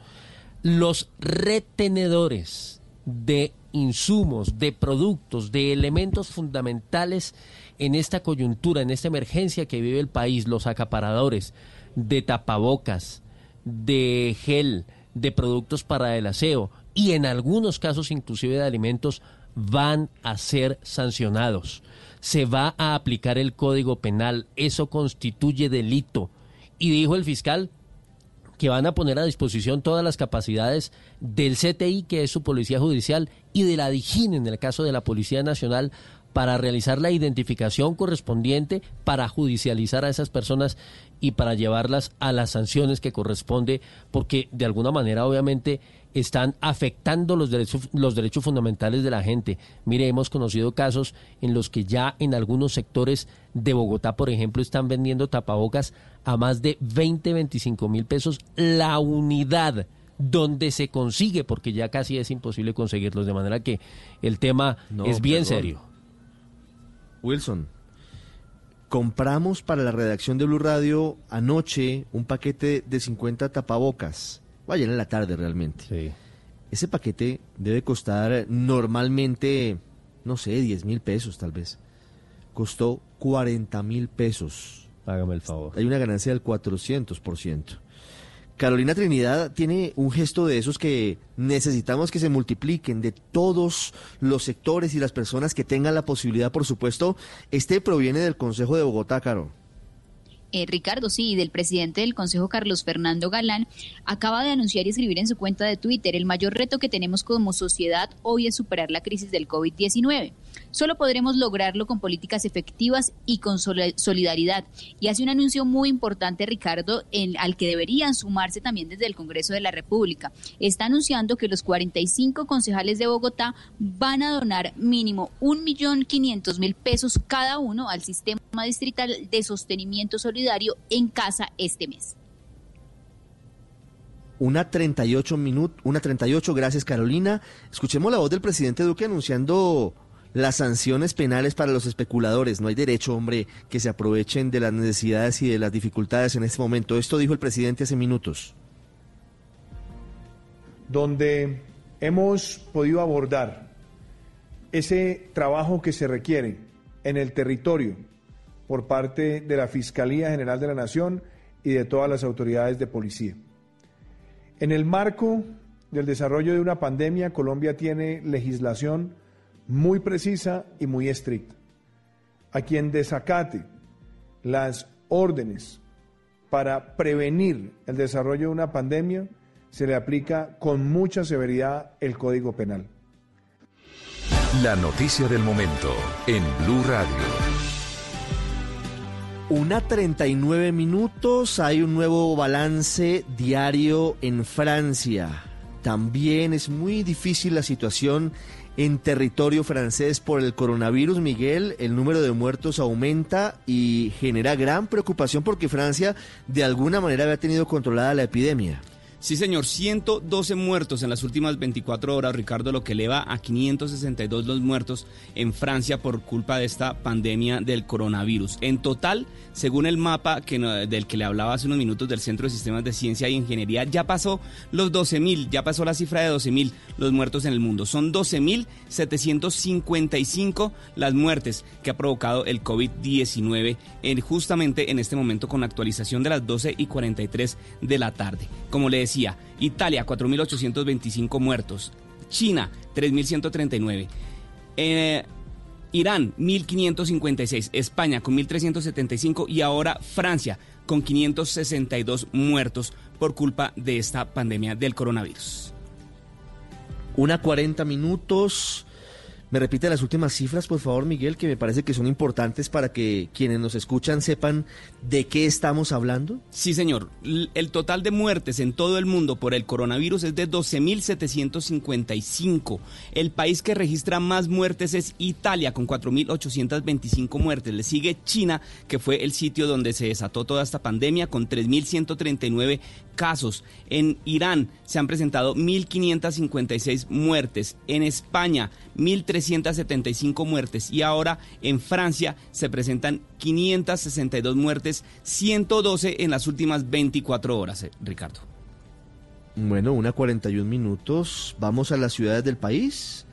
Los retenedores de insumos, de productos, de elementos fundamentales en esta coyuntura, en esta emergencia que vive el país, los acaparadores de tapabocas, de gel, de productos para el aseo y en algunos casos inclusive de alimentos van a ser sancionados se va a aplicar el Código Penal. Eso constituye delito. Y dijo el fiscal que van a poner a disposición todas las capacidades del CTI, que es su policía judicial, y de la DIGIN, en el caso de la Policía Nacional, para realizar la identificación correspondiente, para judicializar a esas personas y para llevarlas a las sanciones que corresponde, porque de alguna manera obviamente están afectando los derechos, los derechos fundamentales de la gente. Mire, hemos conocido casos en los que ya en algunos sectores de Bogotá, por ejemplo, están vendiendo tapabocas a más de 20, 25 mil pesos la unidad donde se consigue, porque ya casi es imposible conseguirlos, de manera que el tema es bien serio. Wilson, compramos para la redacción de Blue Radio anoche un paquete de 50 tapabocas ayer en la tarde realmente. Ese paquete debe costar normalmente, no sé, 10 mil pesos tal vez. Costó 40 mil pesos. Hágame el favor. Hay una ganancia del 400%. Carolina Trinidad tiene un gesto de esos que necesitamos que se multipliquen de todos los sectores y las personas que tengan la posibilidad, por supuesto. Este proviene del Consejo de Bogotá, Caro. Eh, Ricardo, sí, del presidente del Consejo, Carlos Fernando Galán, acaba de anunciar y escribir en su cuenta de Twitter, el mayor reto que tenemos como sociedad hoy es superar la crisis del COVID-19. Solo podremos lograrlo con políticas efectivas y con solidaridad. Y hace un anuncio muy importante, Ricardo, al que deberían sumarse también desde el Congreso de la República. Está anunciando que los 45 concejales de Bogotá van a donar mínimo 1.500.000 pesos cada uno al sistema distrital de sostenimiento solidario en casa este mes. Una 38 minutos, una 38, gracias Carolina. Escuchemos la voz del presidente Duque anunciando las sanciones penales para los especuladores. No hay derecho, hombre, que se aprovechen de las necesidades y de las dificultades en este momento. Esto dijo el presidente hace minutos. Donde hemos podido abordar ese trabajo que se requiere en el territorio por parte de la Fiscalía General de la Nación y de todas las autoridades de policía. En el marco del desarrollo de una pandemia, Colombia tiene legislación muy precisa y muy estricta. A quien desacate las órdenes para prevenir el desarrollo de una pandemia, se le aplica con mucha severidad el Código Penal. La noticia del momento en Blue Radio. Una 39 minutos, hay un nuevo balance diario en Francia. También es muy difícil la situación en territorio francés por el coronavirus, Miguel. El número de muertos aumenta y genera gran preocupación porque Francia de alguna manera había tenido controlada la epidemia. Sí, señor, 112 muertos en las últimas 24 horas, Ricardo, lo que eleva a 562 los muertos en Francia por culpa de esta pandemia del coronavirus. En total, según el mapa que, del que le hablaba hace unos minutos del Centro de Sistemas de Ciencia y Ingeniería, ya pasó los 12.000, ya pasó la cifra de 12.000 los muertos en el mundo. Son 12.755 las muertes que ha provocado el COVID-19 justamente en este momento con actualización de las 12 y 43 de la tarde. Como le Italia 4.825 muertos, China 3.139. Eh, Irán, 1.556, España con 1.375 y ahora Francia con 562 muertos por culpa de esta pandemia del coronavirus. Una 40 minutos. ¿Me repite las últimas cifras, por favor, Miguel, que me parece que son importantes para que quienes nos escuchan sepan de qué estamos hablando? Sí, señor. El total de muertes en todo el mundo por el coronavirus es de 12.755. El país que registra más muertes es Italia, con 4.825 muertes. Le sigue China, que fue el sitio donde se desató toda esta pandemia, con 3.139 casos. En Irán se han presentado 1.556 muertes. En España, 1.375 muertes. Y ahora en Francia se presentan 562 muertes, 112 en las últimas 24 horas, eh, Ricardo. Bueno, una 41 minutos. Vamos a las ciudades del país.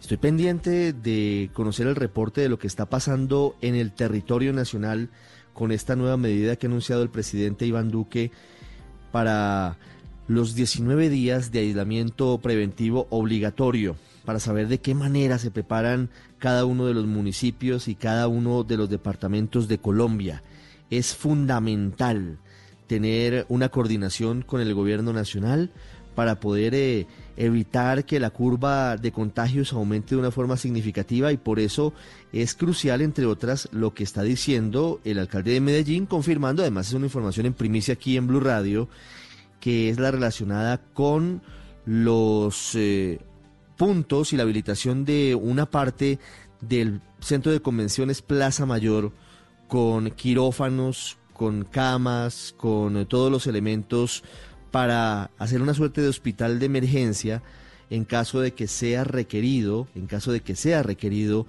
Estoy pendiente de conocer el reporte de lo que está pasando en el territorio nacional con esta nueva medida que ha anunciado el presidente Iván Duque para los 19 días de aislamiento preventivo obligatorio, para saber de qué manera se preparan cada uno de los municipios y cada uno de los departamentos de Colombia. Es fundamental tener una coordinación con el gobierno nacional para poder eh, evitar que la curva de contagios aumente de una forma significativa y por eso es crucial, entre otras, lo que está diciendo el alcalde de Medellín, confirmando, además es una información en primicia aquí en Blue Radio, que es la relacionada con los eh, puntos y la habilitación de una parte del centro de convenciones Plaza Mayor con quirófanos, con camas, con todos los elementos para hacer una suerte de hospital de emergencia en caso de que sea requerido, en caso de que sea requerido,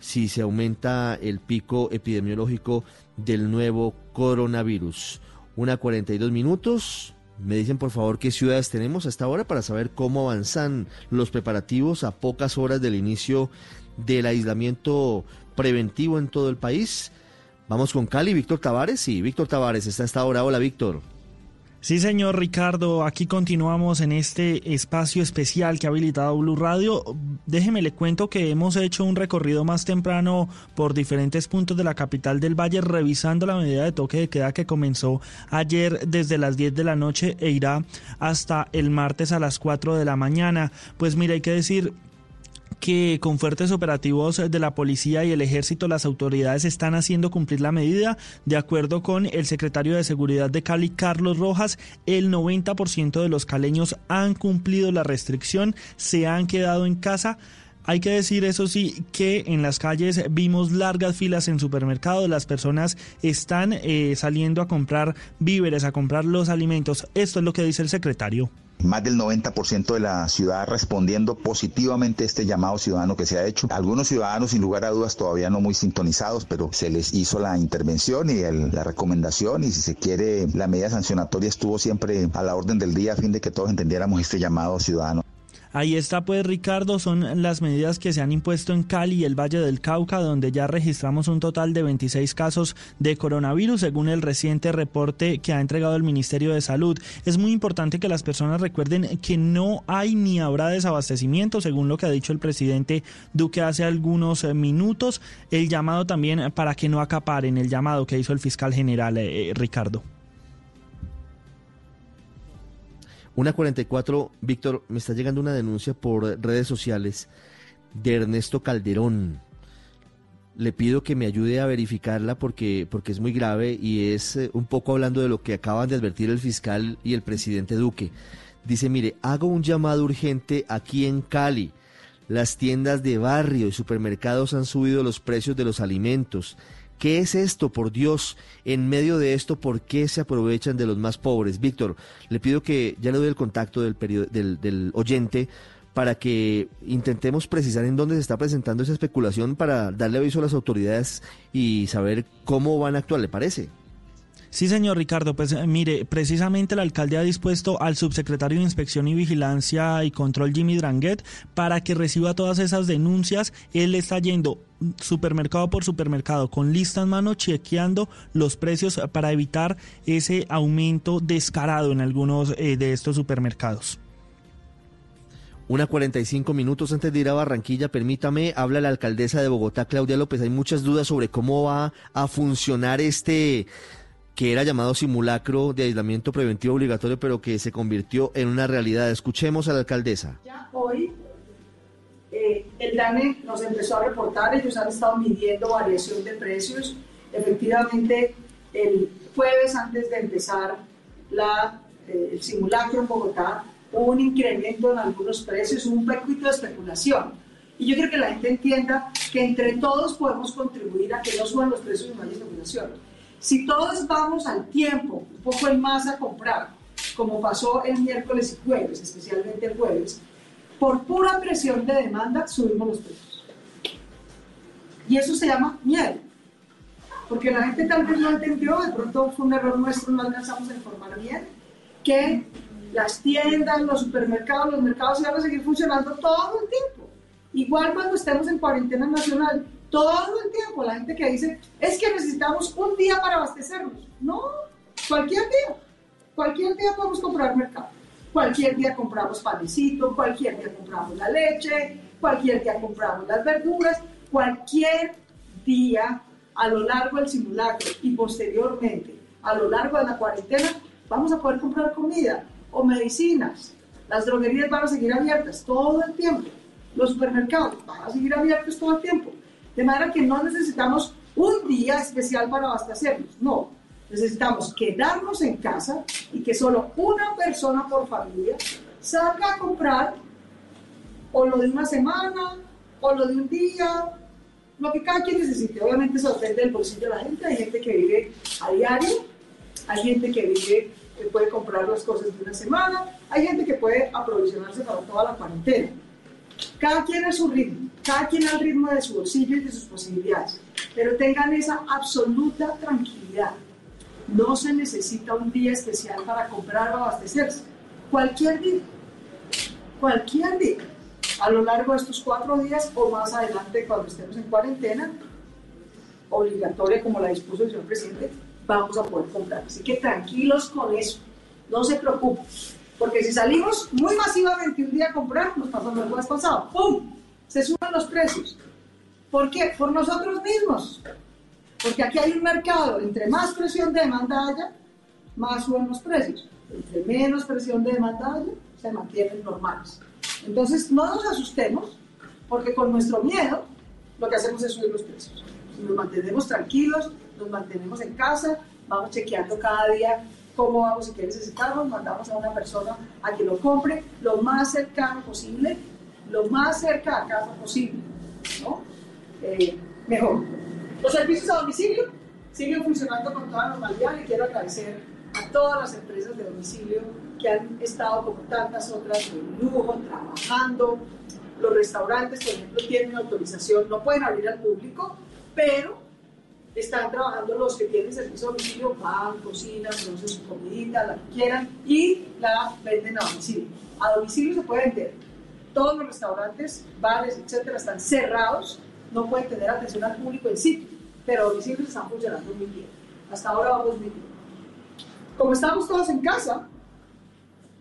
si se aumenta el pico epidemiológico del nuevo coronavirus. Una 42 minutos. Me dicen por favor qué ciudades tenemos hasta ahora para saber cómo avanzan los preparativos a pocas horas del inicio del aislamiento preventivo en todo el país. Vamos con Cali, Víctor Tavares. Sí, Víctor Tavares está hasta ahora. Hola, Víctor. Sí, señor Ricardo, aquí continuamos en este espacio especial que ha habilitado Blue Radio. Déjeme le cuento que hemos hecho un recorrido más temprano por diferentes puntos de la capital del Valle, revisando la medida de toque de queda que comenzó ayer desde las 10 de la noche e irá hasta el martes a las 4 de la mañana. Pues mira, hay que decir que con fuertes operativos de la policía y el ejército las autoridades están haciendo cumplir la medida. De acuerdo con el secretario de Seguridad de Cali, Carlos Rojas, el 90% de los caleños han cumplido la restricción, se han quedado en casa. Hay que decir, eso sí, que en las calles vimos largas filas en supermercados, las personas están eh, saliendo a comprar víveres, a comprar los alimentos. Esto es lo que dice el secretario. Más del 90% de la ciudad respondiendo positivamente a este llamado ciudadano que se ha hecho. Algunos ciudadanos, sin lugar a dudas, todavía no muy sintonizados, pero se les hizo la intervención y la recomendación y si se quiere, la medida sancionatoria estuvo siempre a la orden del día a fin de que todos entendiéramos este llamado ciudadano. Ahí está pues Ricardo, son las medidas que se han impuesto en Cali y el Valle del Cauca, donde ya registramos un total de 26 casos de coronavirus, según el reciente reporte que ha entregado el Ministerio de Salud. Es muy importante que las personas recuerden que no hay ni habrá desabastecimiento, según lo que ha dicho el presidente Duque hace algunos eh, minutos. El llamado también para que no acaparen, el llamado que hizo el fiscal general eh, Ricardo. Una 44, Víctor, me está llegando una denuncia por redes sociales de Ernesto Calderón. Le pido que me ayude a verificarla porque, porque es muy grave y es eh, un poco hablando de lo que acaban de advertir el fiscal y el presidente Duque. Dice, mire, hago un llamado urgente aquí en Cali. Las tiendas de barrio y supermercados han subido los precios de los alimentos. ¿Qué es esto, por Dios? En medio de esto, ¿por qué se aprovechan de los más pobres? Víctor, le pido que ya le doy el contacto del, del, del oyente para que intentemos precisar en dónde se está presentando esa especulación para darle aviso a las autoridades y saber cómo van a actuar, ¿le parece? Sí, señor Ricardo, pues eh, mire, precisamente el alcalde ha dispuesto al subsecretario de Inspección y Vigilancia y Control Jimmy Dranguet para que reciba todas esas denuncias. Él está yendo supermercado por supermercado con lista en mano chequeando los precios para evitar ese aumento descarado en algunos eh, de estos supermercados. Una 45 minutos antes de ir a Barranquilla, permítame, habla la alcaldesa de Bogotá, Claudia López. Hay muchas dudas sobre cómo va a funcionar este que era llamado simulacro de aislamiento preventivo obligatorio, pero que se convirtió en una realidad. Escuchemos a la alcaldesa. Ya hoy eh, el DANE nos empezó a reportar, ellos han estado midiendo variación de precios. Efectivamente, el jueves antes de empezar la, eh, el simulacro en Bogotá, hubo un incremento en algunos precios, un poquito de especulación. Y yo quiero que la gente entienda que entre todos podemos contribuir a que no suban los precios y no haya especulación. Si todos vamos al tiempo, un poco en más a comprar, como pasó el miércoles y jueves, especialmente el jueves, por pura presión de demanda subimos los precios. Y eso se llama miedo. Porque la gente tal vez no entendió, de pronto fue un error nuestro, no alcanzamos a informar bien, que las tiendas, los supermercados, los mercados iban a seguir funcionando todo el tiempo. Igual cuando estemos en cuarentena nacional, todo el tiempo la gente que dice, es que necesitamos un día para abastecernos. No, cualquier día. Cualquier día podemos comprar mercado. Cualquier día compramos panecito, cualquier día compramos la leche, cualquier día compramos las verduras, cualquier día a lo largo del simulacro y posteriormente a lo largo de la cuarentena vamos a poder comprar comida o medicinas. Las droguerías van a seguir abiertas todo el tiempo. Los supermercados van a seguir abiertos todo el tiempo. De manera que no necesitamos un día especial para abastecernos, no. Necesitamos quedarnos en casa y que solo una persona por familia salga a comprar o lo de una semana o lo de un día, lo que cada quien necesite. Obviamente eso depende del bolsillo de la gente. Hay gente que vive a diario, hay gente que vive, que puede comprar las cosas de una semana, hay gente que puede aprovisionarse para toda la cuarentena. Cada quien a su ritmo, cada quien al ritmo de su bolsillo y de sus posibilidades, pero tengan esa absoluta tranquilidad. No se necesita un día especial para comprar o abastecerse. Cualquier día, cualquier día, a lo largo de estos cuatro días o más adelante cuando estemos en cuarentena, obligatoria como la dispuso el señor presidente, vamos a poder comprar. Así que tranquilos con eso, no se preocupen. Porque si salimos muy masivamente un día a comprar, nos pasó lo que pasado, ¡pum! Se suben los precios. ¿Por qué? Por nosotros mismos. Porque aquí hay un mercado, entre más presión de demanda haya, más suben los precios. Entre menos presión de demanda haya, se mantienen normales. Entonces, no nos asustemos, porque con nuestro miedo, lo que hacemos es subir los precios. Nos mantenemos tranquilos, nos mantenemos en casa, vamos chequeando cada día cómo vamos y qué necesitamos, mandamos a una persona a que lo compre lo más cercano posible, lo más cerca a casa posible, ¿no? Eh, mejor. Los servicios a domicilio siguen funcionando con toda normalidad y quiero agradecer a todas las empresas de domicilio que han estado como tantas otras de lujo, trabajando. Los restaurantes, por ejemplo, tienen autorización, no pueden abrir al público, pero están trabajando los que tienen servicio a domicilio, van, cocinan, producen su comidita, la que quieran, y la venden a domicilio. A domicilio se puede vender. Todos los restaurantes, bares, etcétera, están cerrados, no pueden tener atención al público en sitio, pero a domicilio están funcionando muy bien. Hasta ahora vamos muy bien. Como estamos todos en casa,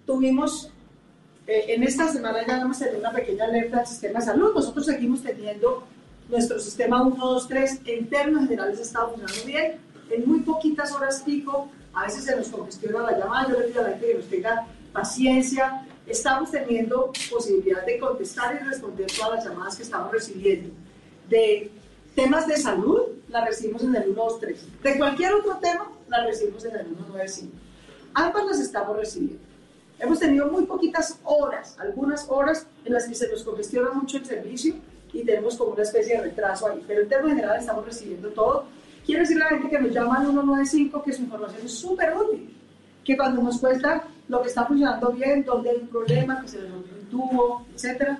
tuvimos eh, en esta semana ya vamos a tener una pequeña alerta del sistema de salud. Nosotros seguimos teniendo nuestro sistema 1, 2, 3 en términos generales está funcionando bien. En muy poquitas horas pico, a veces se nos congestiona la llamada. Yo le pido a la gente que nos tenga paciencia. Estamos teniendo posibilidad de contestar y responder todas las llamadas que estamos recibiendo. De temas de salud, las recibimos en el 123. De cualquier otro tema, las recibimos en el 195. Ambas las estamos recibiendo. Hemos tenido muy poquitas horas, algunas horas en las que se nos congestiona mucho el servicio y tenemos como una especie de retraso ahí. Pero en términos general estamos recibiendo todo. Quiero decirle a la gente que nos llama al 195 que su información es súper útil, que cuando nos cuesta lo que está funcionando bien, dónde hay un problema, que se le rompió un tubo, etc.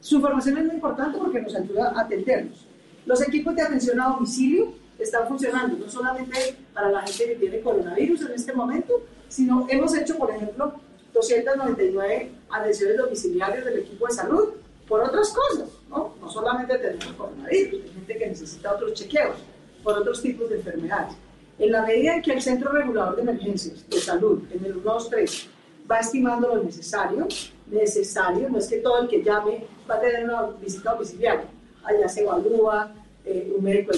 Su información es muy importante porque nos ayuda a atendernos. Los equipos de atención a domicilio están funcionando, no solamente para la gente que tiene coronavirus en este momento, sino hemos hecho, por ejemplo, 299 adhesiones domiciliarias del equipo de salud por otras cosas, ¿no? No solamente tenemos coronavirus, hay gente que necesita otros chequeos por otros tipos de enfermedades. En la medida en que el Centro Regulador de Emergencias de Salud, en el 123, va estimando lo necesario, necesario, no es que todo el que llame va a tener una visita domiciliaria, allá se evalúa, eh, un médico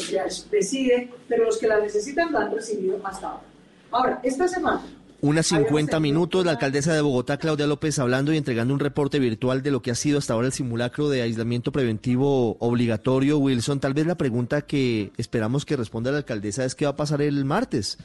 decide, pero los que la necesitan la han recibido hasta ahora. Ahora, esta semana unas 50 minutos, la alcaldesa de Bogotá, Claudia López, hablando y entregando un reporte virtual de lo que ha sido hasta ahora el simulacro de aislamiento preventivo obligatorio. Wilson, tal vez la pregunta que esperamos que responda la alcaldesa es qué va a pasar el martes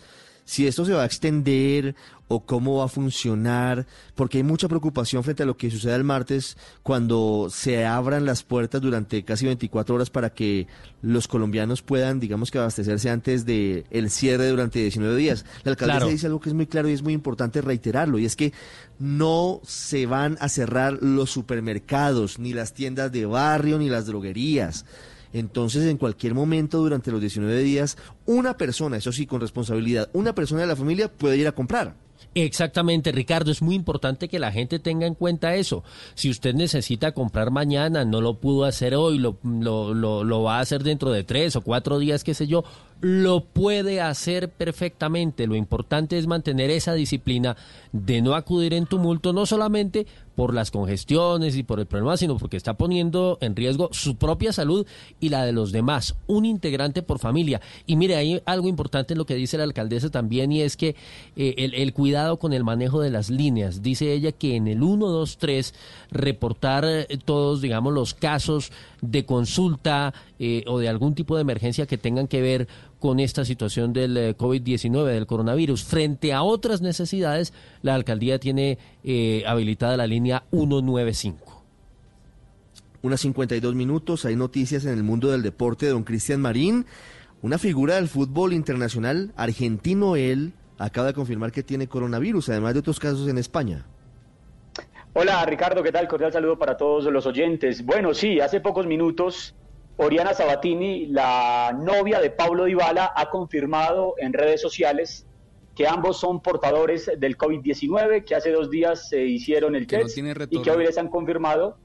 si esto se va a extender o cómo va a funcionar, porque hay mucha preocupación frente a lo que suceda el martes cuando se abran las puertas durante casi 24 horas para que los colombianos puedan, digamos que abastecerse antes del el cierre durante 19 días. La alcaldesa dice algo que es muy claro y es muy importante reiterarlo, y es que no se van a cerrar los supermercados, ni las tiendas de barrio, ni las droguerías. Entonces, en cualquier momento durante los 19 días, una persona, eso sí, con responsabilidad, una persona de la familia puede ir a comprar. Exactamente, Ricardo, es muy importante que la gente tenga en cuenta eso. Si usted necesita comprar mañana, no lo pudo hacer hoy, lo, lo, lo, lo va a hacer dentro de tres o cuatro días, qué sé yo, lo puede hacer perfectamente. Lo importante es mantener esa disciplina de no acudir en tumulto, no solamente por las congestiones y por el problema, sino porque está poniendo en riesgo su propia salud y la de los demás, un integrante por familia. Y mire, hay algo importante en lo que dice la alcaldesa también y es que eh, el, cuidado con el manejo de las líneas. Dice ella que en el 123 reportar eh, todos, digamos, los casos de consulta eh, o de algún tipo de emergencia que tengan que ver con esta situación del eh, COVID-19, del coronavirus. Frente a otras necesidades, la alcaldía tiene eh, habilitada la línea 195. Unas 52 minutos, hay noticias en el mundo del deporte. Don Cristian Marín, una figura del fútbol internacional argentino, él acaba de confirmar que tiene coronavirus, además de otros casos en España. Hola Ricardo, ¿qué tal? Cordial saludo para todos los oyentes. Bueno, sí, hace pocos minutos Oriana Sabatini, la novia de Pablo Dybala, ha confirmado en redes sociales que ambos son portadores del COVID-19, que hace dos días se hicieron el test y que hoy les han confirmado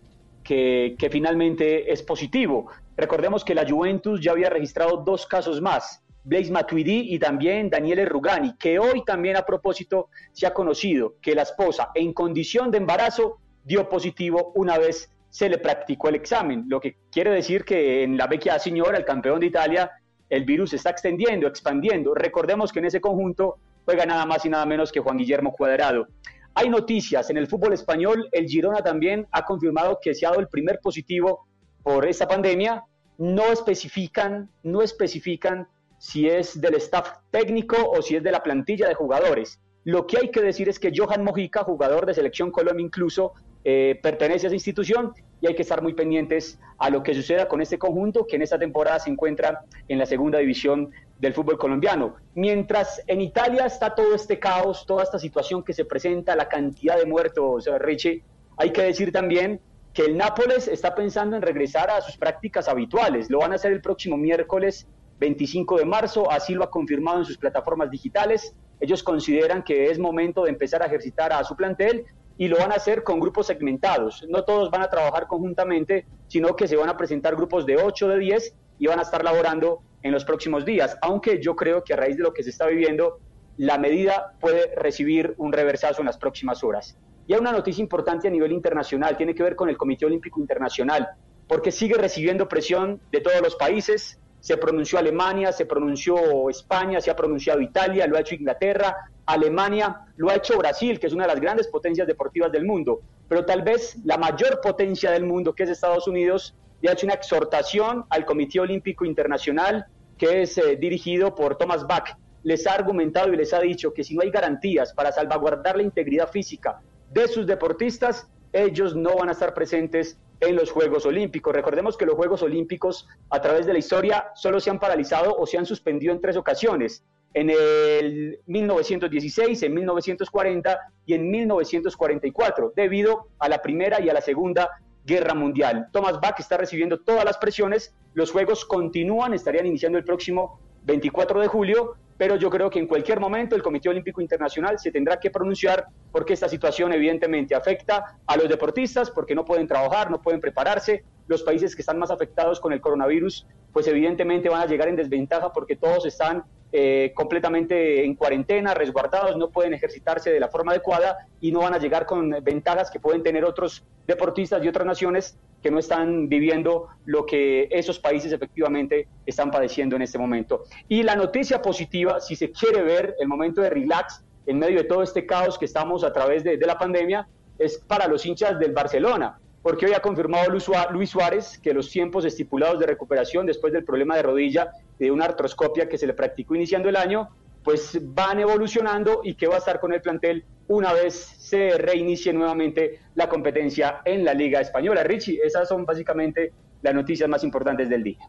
que, que, finalmente es positivo. Recordemos que la Juventus ya había registrado dos casos más, Blaise Matuidi y también Daniele Rugani, que hoy también a propósito se ha conocido que la esposa en condición de embarazo dio positivo una vez se le practicó el examen, lo que quiere decir que en la vecchia señora, el campeón de Italia, el virus se está extendiendo, expandiendo. Recordemos que en ese conjunto juega nada más y nada menos que Juan Guillermo Cuadrado. Hay noticias en el fútbol español, el Girona también ha confirmado que se ha dado el primer positivo por esta pandemia. No especifican, no especifican si es del staff técnico o si es de la plantilla de jugadores. Lo que hay que decir es que Johan Mojica, jugador de Selección Colombia incluso, eh, pertenece a esa institución y hay que estar muy pendientes a lo que suceda con este conjunto que en esta temporada se encuentra en la segunda división del fútbol colombiano. Mientras en Italia está todo este caos, toda esta situación que se presenta, la cantidad de muertos, Richie, hay que decir también que el Nápoles está pensando en regresar a sus prácticas habituales. Lo van a hacer el próximo miércoles 25 de marzo, así lo ha confirmado en sus plataformas digitales. Ellos consideran que es momento de empezar a ejercitar a su plantel y lo van a hacer con grupos segmentados. No todos van a trabajar conjuntamente, sino que se van a presentar grupos de 8, de 10 y van a estar laborando en los próximos días, aunque yo creo que a raíz de lo que se está viviendo, la medida puede recibir un reversazo en las próximas horas. Y hay una noticia importante a nivel internacional, tiene que ver con el Comité Olímpico Internacional, porque sigue recibiendo presión de todos los países, se pronunció Alemania, se pronunció España, se ha pronunciado Italia, lo ha hecho Inglaterra, Alemania, lo ha hecho Brasil, que es una de las grandes potencias deportivas del mundo, pero tal vez la mayor potencia del mundo, que es Estados Unidos, le ha hecho una exhortación al Comité Olímpico Internacional, que es eh, dirigido por Thomas Bach. Les ha argumentado y les ha dicho que si no hay garantías para salvaguardar la integridad física de sus deportistas, ellos no van a estar presentes en los Juegos Olímpicos. Recordemos que los Juegos Olímpicos a través de la historia solo se han paralizado o se han suspendido en tres ocasiones en el 1916, en 1940 y en 1944, debido a la Primera y a la Segunda Guerra Mundial. Thomas Bach está recibiendo todas las presiones, los Juegos continúan, estarían iniciando el próximo 24 de julio, pero yo creo que en cualquier momento el Comité Olímpico Internacional se tendrá que pronunciar porque esta situación evidentemente afecta a los deportistas porque no pueden trabajar, no pueden prepararse. Los países que están más afectados con el coronavirus, pues evidentemente van a llegar en desventaja porque todos están eh, completamente en cuarentena, resguardados, no pueden ejercitarse de la forma adecuada y no van a llegar con ventajas que pueden tener otros deportistas de otras naciones que no están viviendo lo que esos países efectivamente están padeciendo en este momento. Y la noticia positiva, si se quiere ver el momento de relax en medio de todo este caos que estamos a través de, de la pandemia, es para los hinchas del Barcelona porque hoy ha confirmado Luis Suárez que los tiempos estipulados de recuperación después del problema de rodilla de una artroscopia que se le practicó iniciando el año, pues van evolucionando y que va a estar con el plantel una vez se reinicie nuevamente la competencia en la Liga Española. Richie, esas son básicamente las noticias más importantes del día.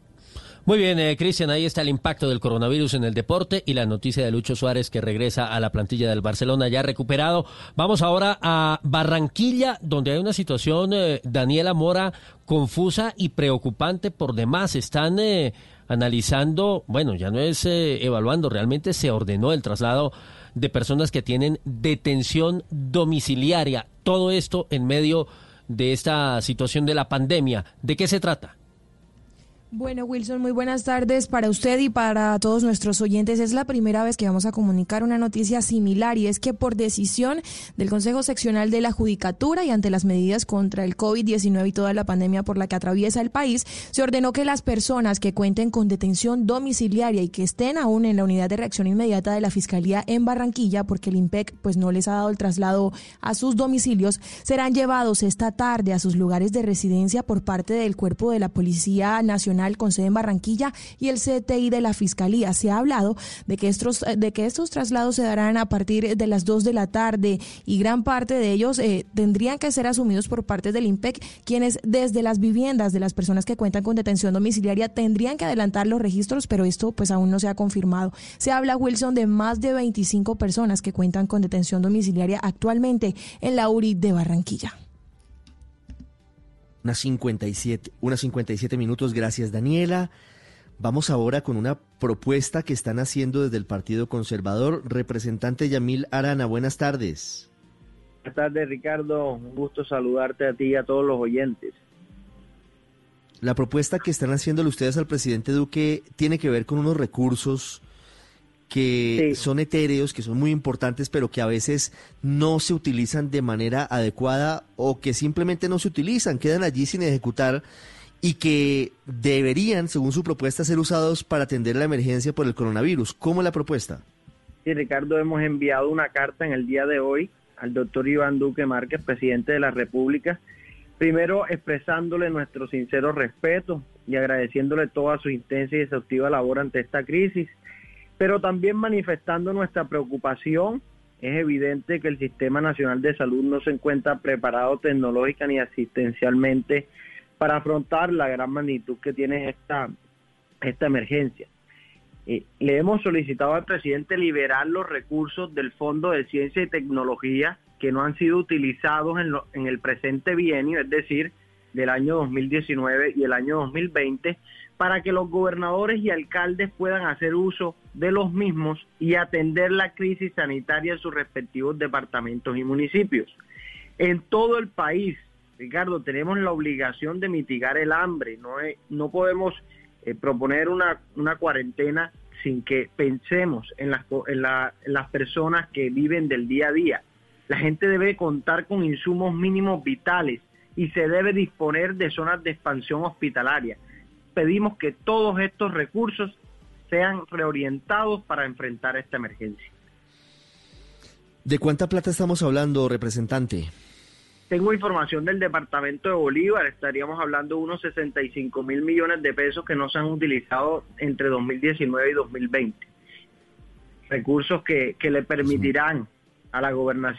Muy bien, eh, Cristian, ahí está el impacto del coronavirus en el deporte y la noticia de Lucho Suárez que regresa a la plantilla del Barcelona ya recuperado. Vamos ahora a Barranquilla, donde hay una situación, eh, Daniela Mora, confusa y preocupante por demás. Están eh, analizando, bueno, ya no es evaluando, realmente se ordenó el traslado de personas que tienen detención domiciliaria. Todo esto en medio de esta situación de la pandemia. ¿De qué se trata? Bueno, Wilson, muy buenas tardes para usted y para todos nuestros oyentes. Es la primera vez que vamos a comunicar una noticia similar y es que por decisión del Consejo Seccional de la Judicatura y ante las medidas contra el COVID-19 y toda la pandemia por la que atraviesa el país, se ordenó que las personas que cuenten con detención domiciliaria y que estén aún en la unidad de reacción inmediata de la Fiscalía en Barranquilla, porque el IMPEC pues no les ha dado el traslado a sus domicilios, serán llevados esta tarde a sus lugares de residencia por parte del Cuerpo de la Policía Nacional con sede en Barranquilla y el CTI de la Fiscalía. Se ha hablado de que estos, de que estos traslados se darán a partir de las 2 de la tarde y gran parte de ellos eh, tendrían que ser asumidos por parte del IMPEC, quienes desde las viviendas de las personas que cuentan con detención domiciliaria tendrían que adelantar los registros, pero esto pues aún no se ha confirmado. Se habla, Wilson, de más de 25 personas que cuentan con detención domiciliaria actualmente en la URI de Barranquilla. Unas 57, unas 57 minutos, gracias Daniela. Vamos ahora con una propuesta que están haciendo desde el Partido Conservador. Representante Yamil Arana, buenas tardes. Buenas tardes, Ricardo. Un gusto saludarte a ti y a todos los oyentes. La propuesta que están haciéndole ustedes al presidente Duque tiene que ver con unos recursos que son etéreos, que son muy importantes, pero que a veces no se utilizan de manera adecuada o que simplemente no se utilizan, quedan allí sin ejecutar y que deberían, según su propuesta, ser usados para atender la emergencia por el coronavirus. ¿Cómo es la propuesta? Sí, Ricardo, hemos enviado una carta en el día de hoy al doctor Iván Duque Márquez, presidente de la República, primero expresándole nuestro sincero respeto y agradeciéndole toda su intensa y exhaustiva labor ante esta crisis pero también manifestando nuestra preocupación. Es evidente que el Sistema Nacional de Salud no se encuentra preparado tecnológica ni asistencialmente para afrontar la gran magnitud que tiene esta, esta emergencia. Eh, le hemos solicitado al presidente liberar los recursos del Fondo de Ciencia y Tecnología que no han sido utilizados en, en el presente bienio, es decir, del año 2019 y el año 2020, para que los gobernadores y alcaldes puedan hacer uso de los mismos y atender la crisis sanitaria en sus respectivos departamentos y municipios. En todo el país, Ricardo, tenemos la obligación de mitigar el hambre, no, no podemos eh, proponer una, una, cuarentena sin que pensemos en las, en las personas que viven del día a día. La gente debe contar con insumos mínimos vitales y se debe disponer de zonas de expansión hospitalaria pedimos que todos estos recursos sean reorientados para enfrentar esta emergencia. ¿De cuánta plata estamos hablando, representante? Tengo información del departamento de Bolívar, estaríamos hablando de unos 65 mil millones de pesos que no se han utilizado entre 2019 y 2020. Recursos que, que le permitirán a la gobernación